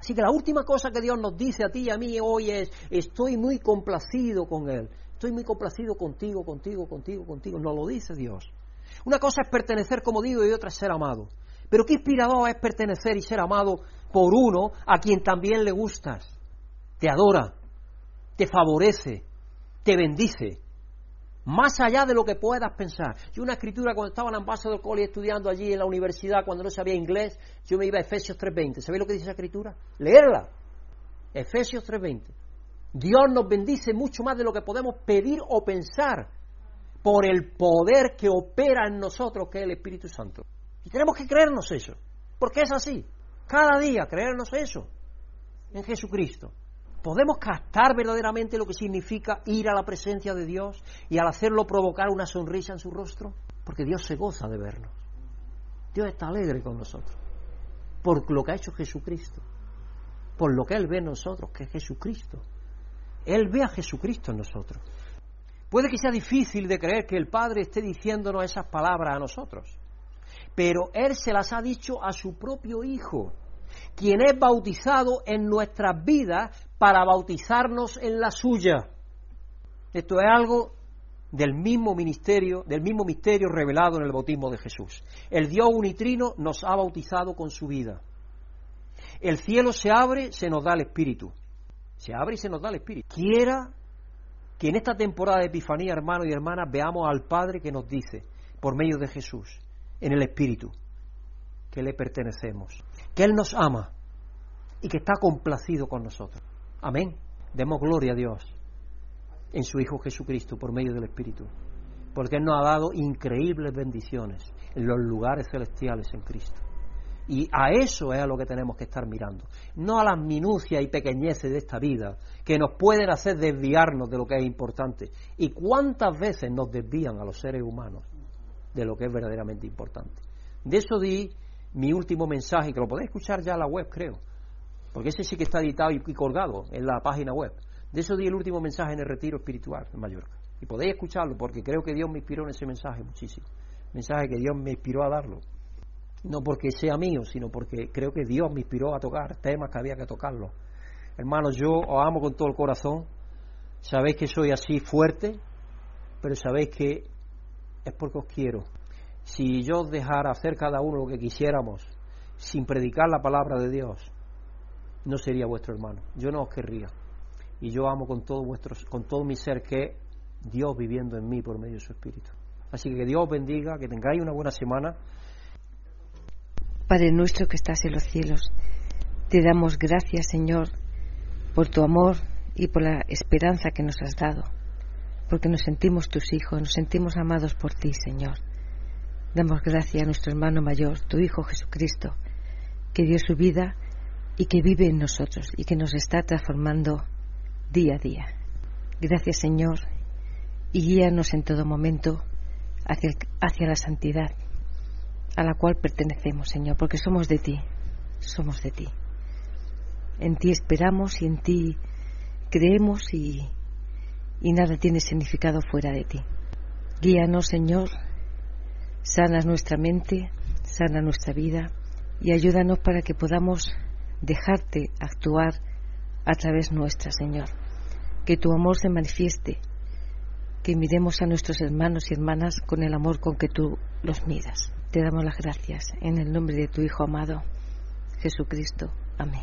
Así que la última cosa que Dios nos dice a ti y a mí hoy es, estoy muy complacido con Él. Estoy muy complacido contigo, contigo, contigo, contigo. No lo dice Dios. Una cosa es pertenecer, como digo, y otra es ser amado. Pero qué inspirador es pertenecer y ser amado por uno a quien también le gustas. Te adora, te favorece, te bendice. Más allá de lo que puedas pensar. Yo una escritura cuando estaba en Ambassador College estudiando allí en la universidad, cuando no sabía inglés, yo me iba a Efesios 3.20. ¿Sabéis lo que dice esa escritura? Leerla. Efesios 3.20. Dios nos bendice mucho más de lo que podemos pedir o pensar por el poder que opera en nosotros, que es el Espíritu Santo. Y tenemos que creernos eso, porque es así. Cada día creernos eso en Jesucristo. Podemos captar verdaderamente lo que significa ir a la presencia de Dios y al hacerlo provocar una sonrisa en su rostro, porque Dios se goza de vernos. Dios está alegre con nosotros por lo que ha hecho Jesucristo, por lo que Él ve en nosotros, que es Jesucristo. Él ve a Jesucristo en nosotros. Puede que sea difícil de creer que el Padre esté diciéndonos esas palabras a nosotros, pero Él se las ha dicho a su propio Hijo, quien es bautizado en nuestras vidas para bautizarnos en la suya. Esto es algo del mismo ministerio, del mismo misterio revelado en el bautismo de Jesús. El Dios unitrino nos ha bautizado con su vida. El cielo se abre, se nos da el Espíritu. Se abre y se nos da el Espíritu. Quiera que en esta temporada de Epifanía, hermanos y hermanas, veamos al Padre que nos dice, por medio de Jesús, en el Espíritu, que le pertenecemos, que Él nos ama y que está complacido con nosotros. Amén. Demos gloria a Dios en su Hijo Jesucristo por medio del Espíritu, porque Él nos ha dado increíbles bendiciones en los lugares celestiales en Cristo. Y a eso es a lo que tenemos que estar mirando, no a las minucias y pequeñeces de esta vida que nos pueden hacer desviarnos de lo que es importante. ¿Y cuántas veces nos desvían a los seres humanos de lo que es verdaderamente importante? De eso di mi último mensaje, que lo podéis escuchar ya en la web, creo, porque ese sí que está editado y colgado en la página web. De eso di el último mensaje en el retiro espiritual en Mallorca. Y podéis escucharlo porque creo que Dios me inspiró en ese mensaje muchísimo. Mensaje que Dios me inspiró a darlo no porque sea mío, sino porque creo que Dios me inspiró a tocar temas que había que tocarlos. Hermanos, yo os amo con todo el corazón, sabéis que soy así fuerte, pero sabéis que es porque os quiero. Si yo dejara hacer cada uno lo que quisiéramos, sin predicar la palabra de Dios, no sería vuestro hermano. Yo no os querría. Y yo amo con todo, vuestros, con todo mi ser que Dios viviendo en mí por medio de su Espíritu. Así que que Dios os bendiga, que tengáis una buena semana. Padre nuestro que estás en los cielos, te damos gracias, Señor, por tu amor y por la esperanza que nos has dado, porque nos sentimos tus hijos, nos sentimos amados por ti, Señor. Damos gracias a nuestro hermano mayor, tu Hijo Jesucristo, que dio su vida y que vive en nosotros y que nos está transformando día a día. Gracias, Señor, y guíanos en todo momento hacia, hacia la santidad a la cual pertenecemos, Señor, porque somos de ti, somos de ti. En ti esperamos y en ti creemos y, y nada tiene significado fuera de ti. Guíanos, Señor, sana nuestra mente, sana nuestra vida y ayúdanos para que podamos dejarte actuar a través nuestra, Señor. Que tu amor se manifieste, que miremos a nuestros hermanos y hermanas con el amor con que tú los miras. Te damos las gracias en el nombre de tu Hijo amado, Jesucristo. Amén.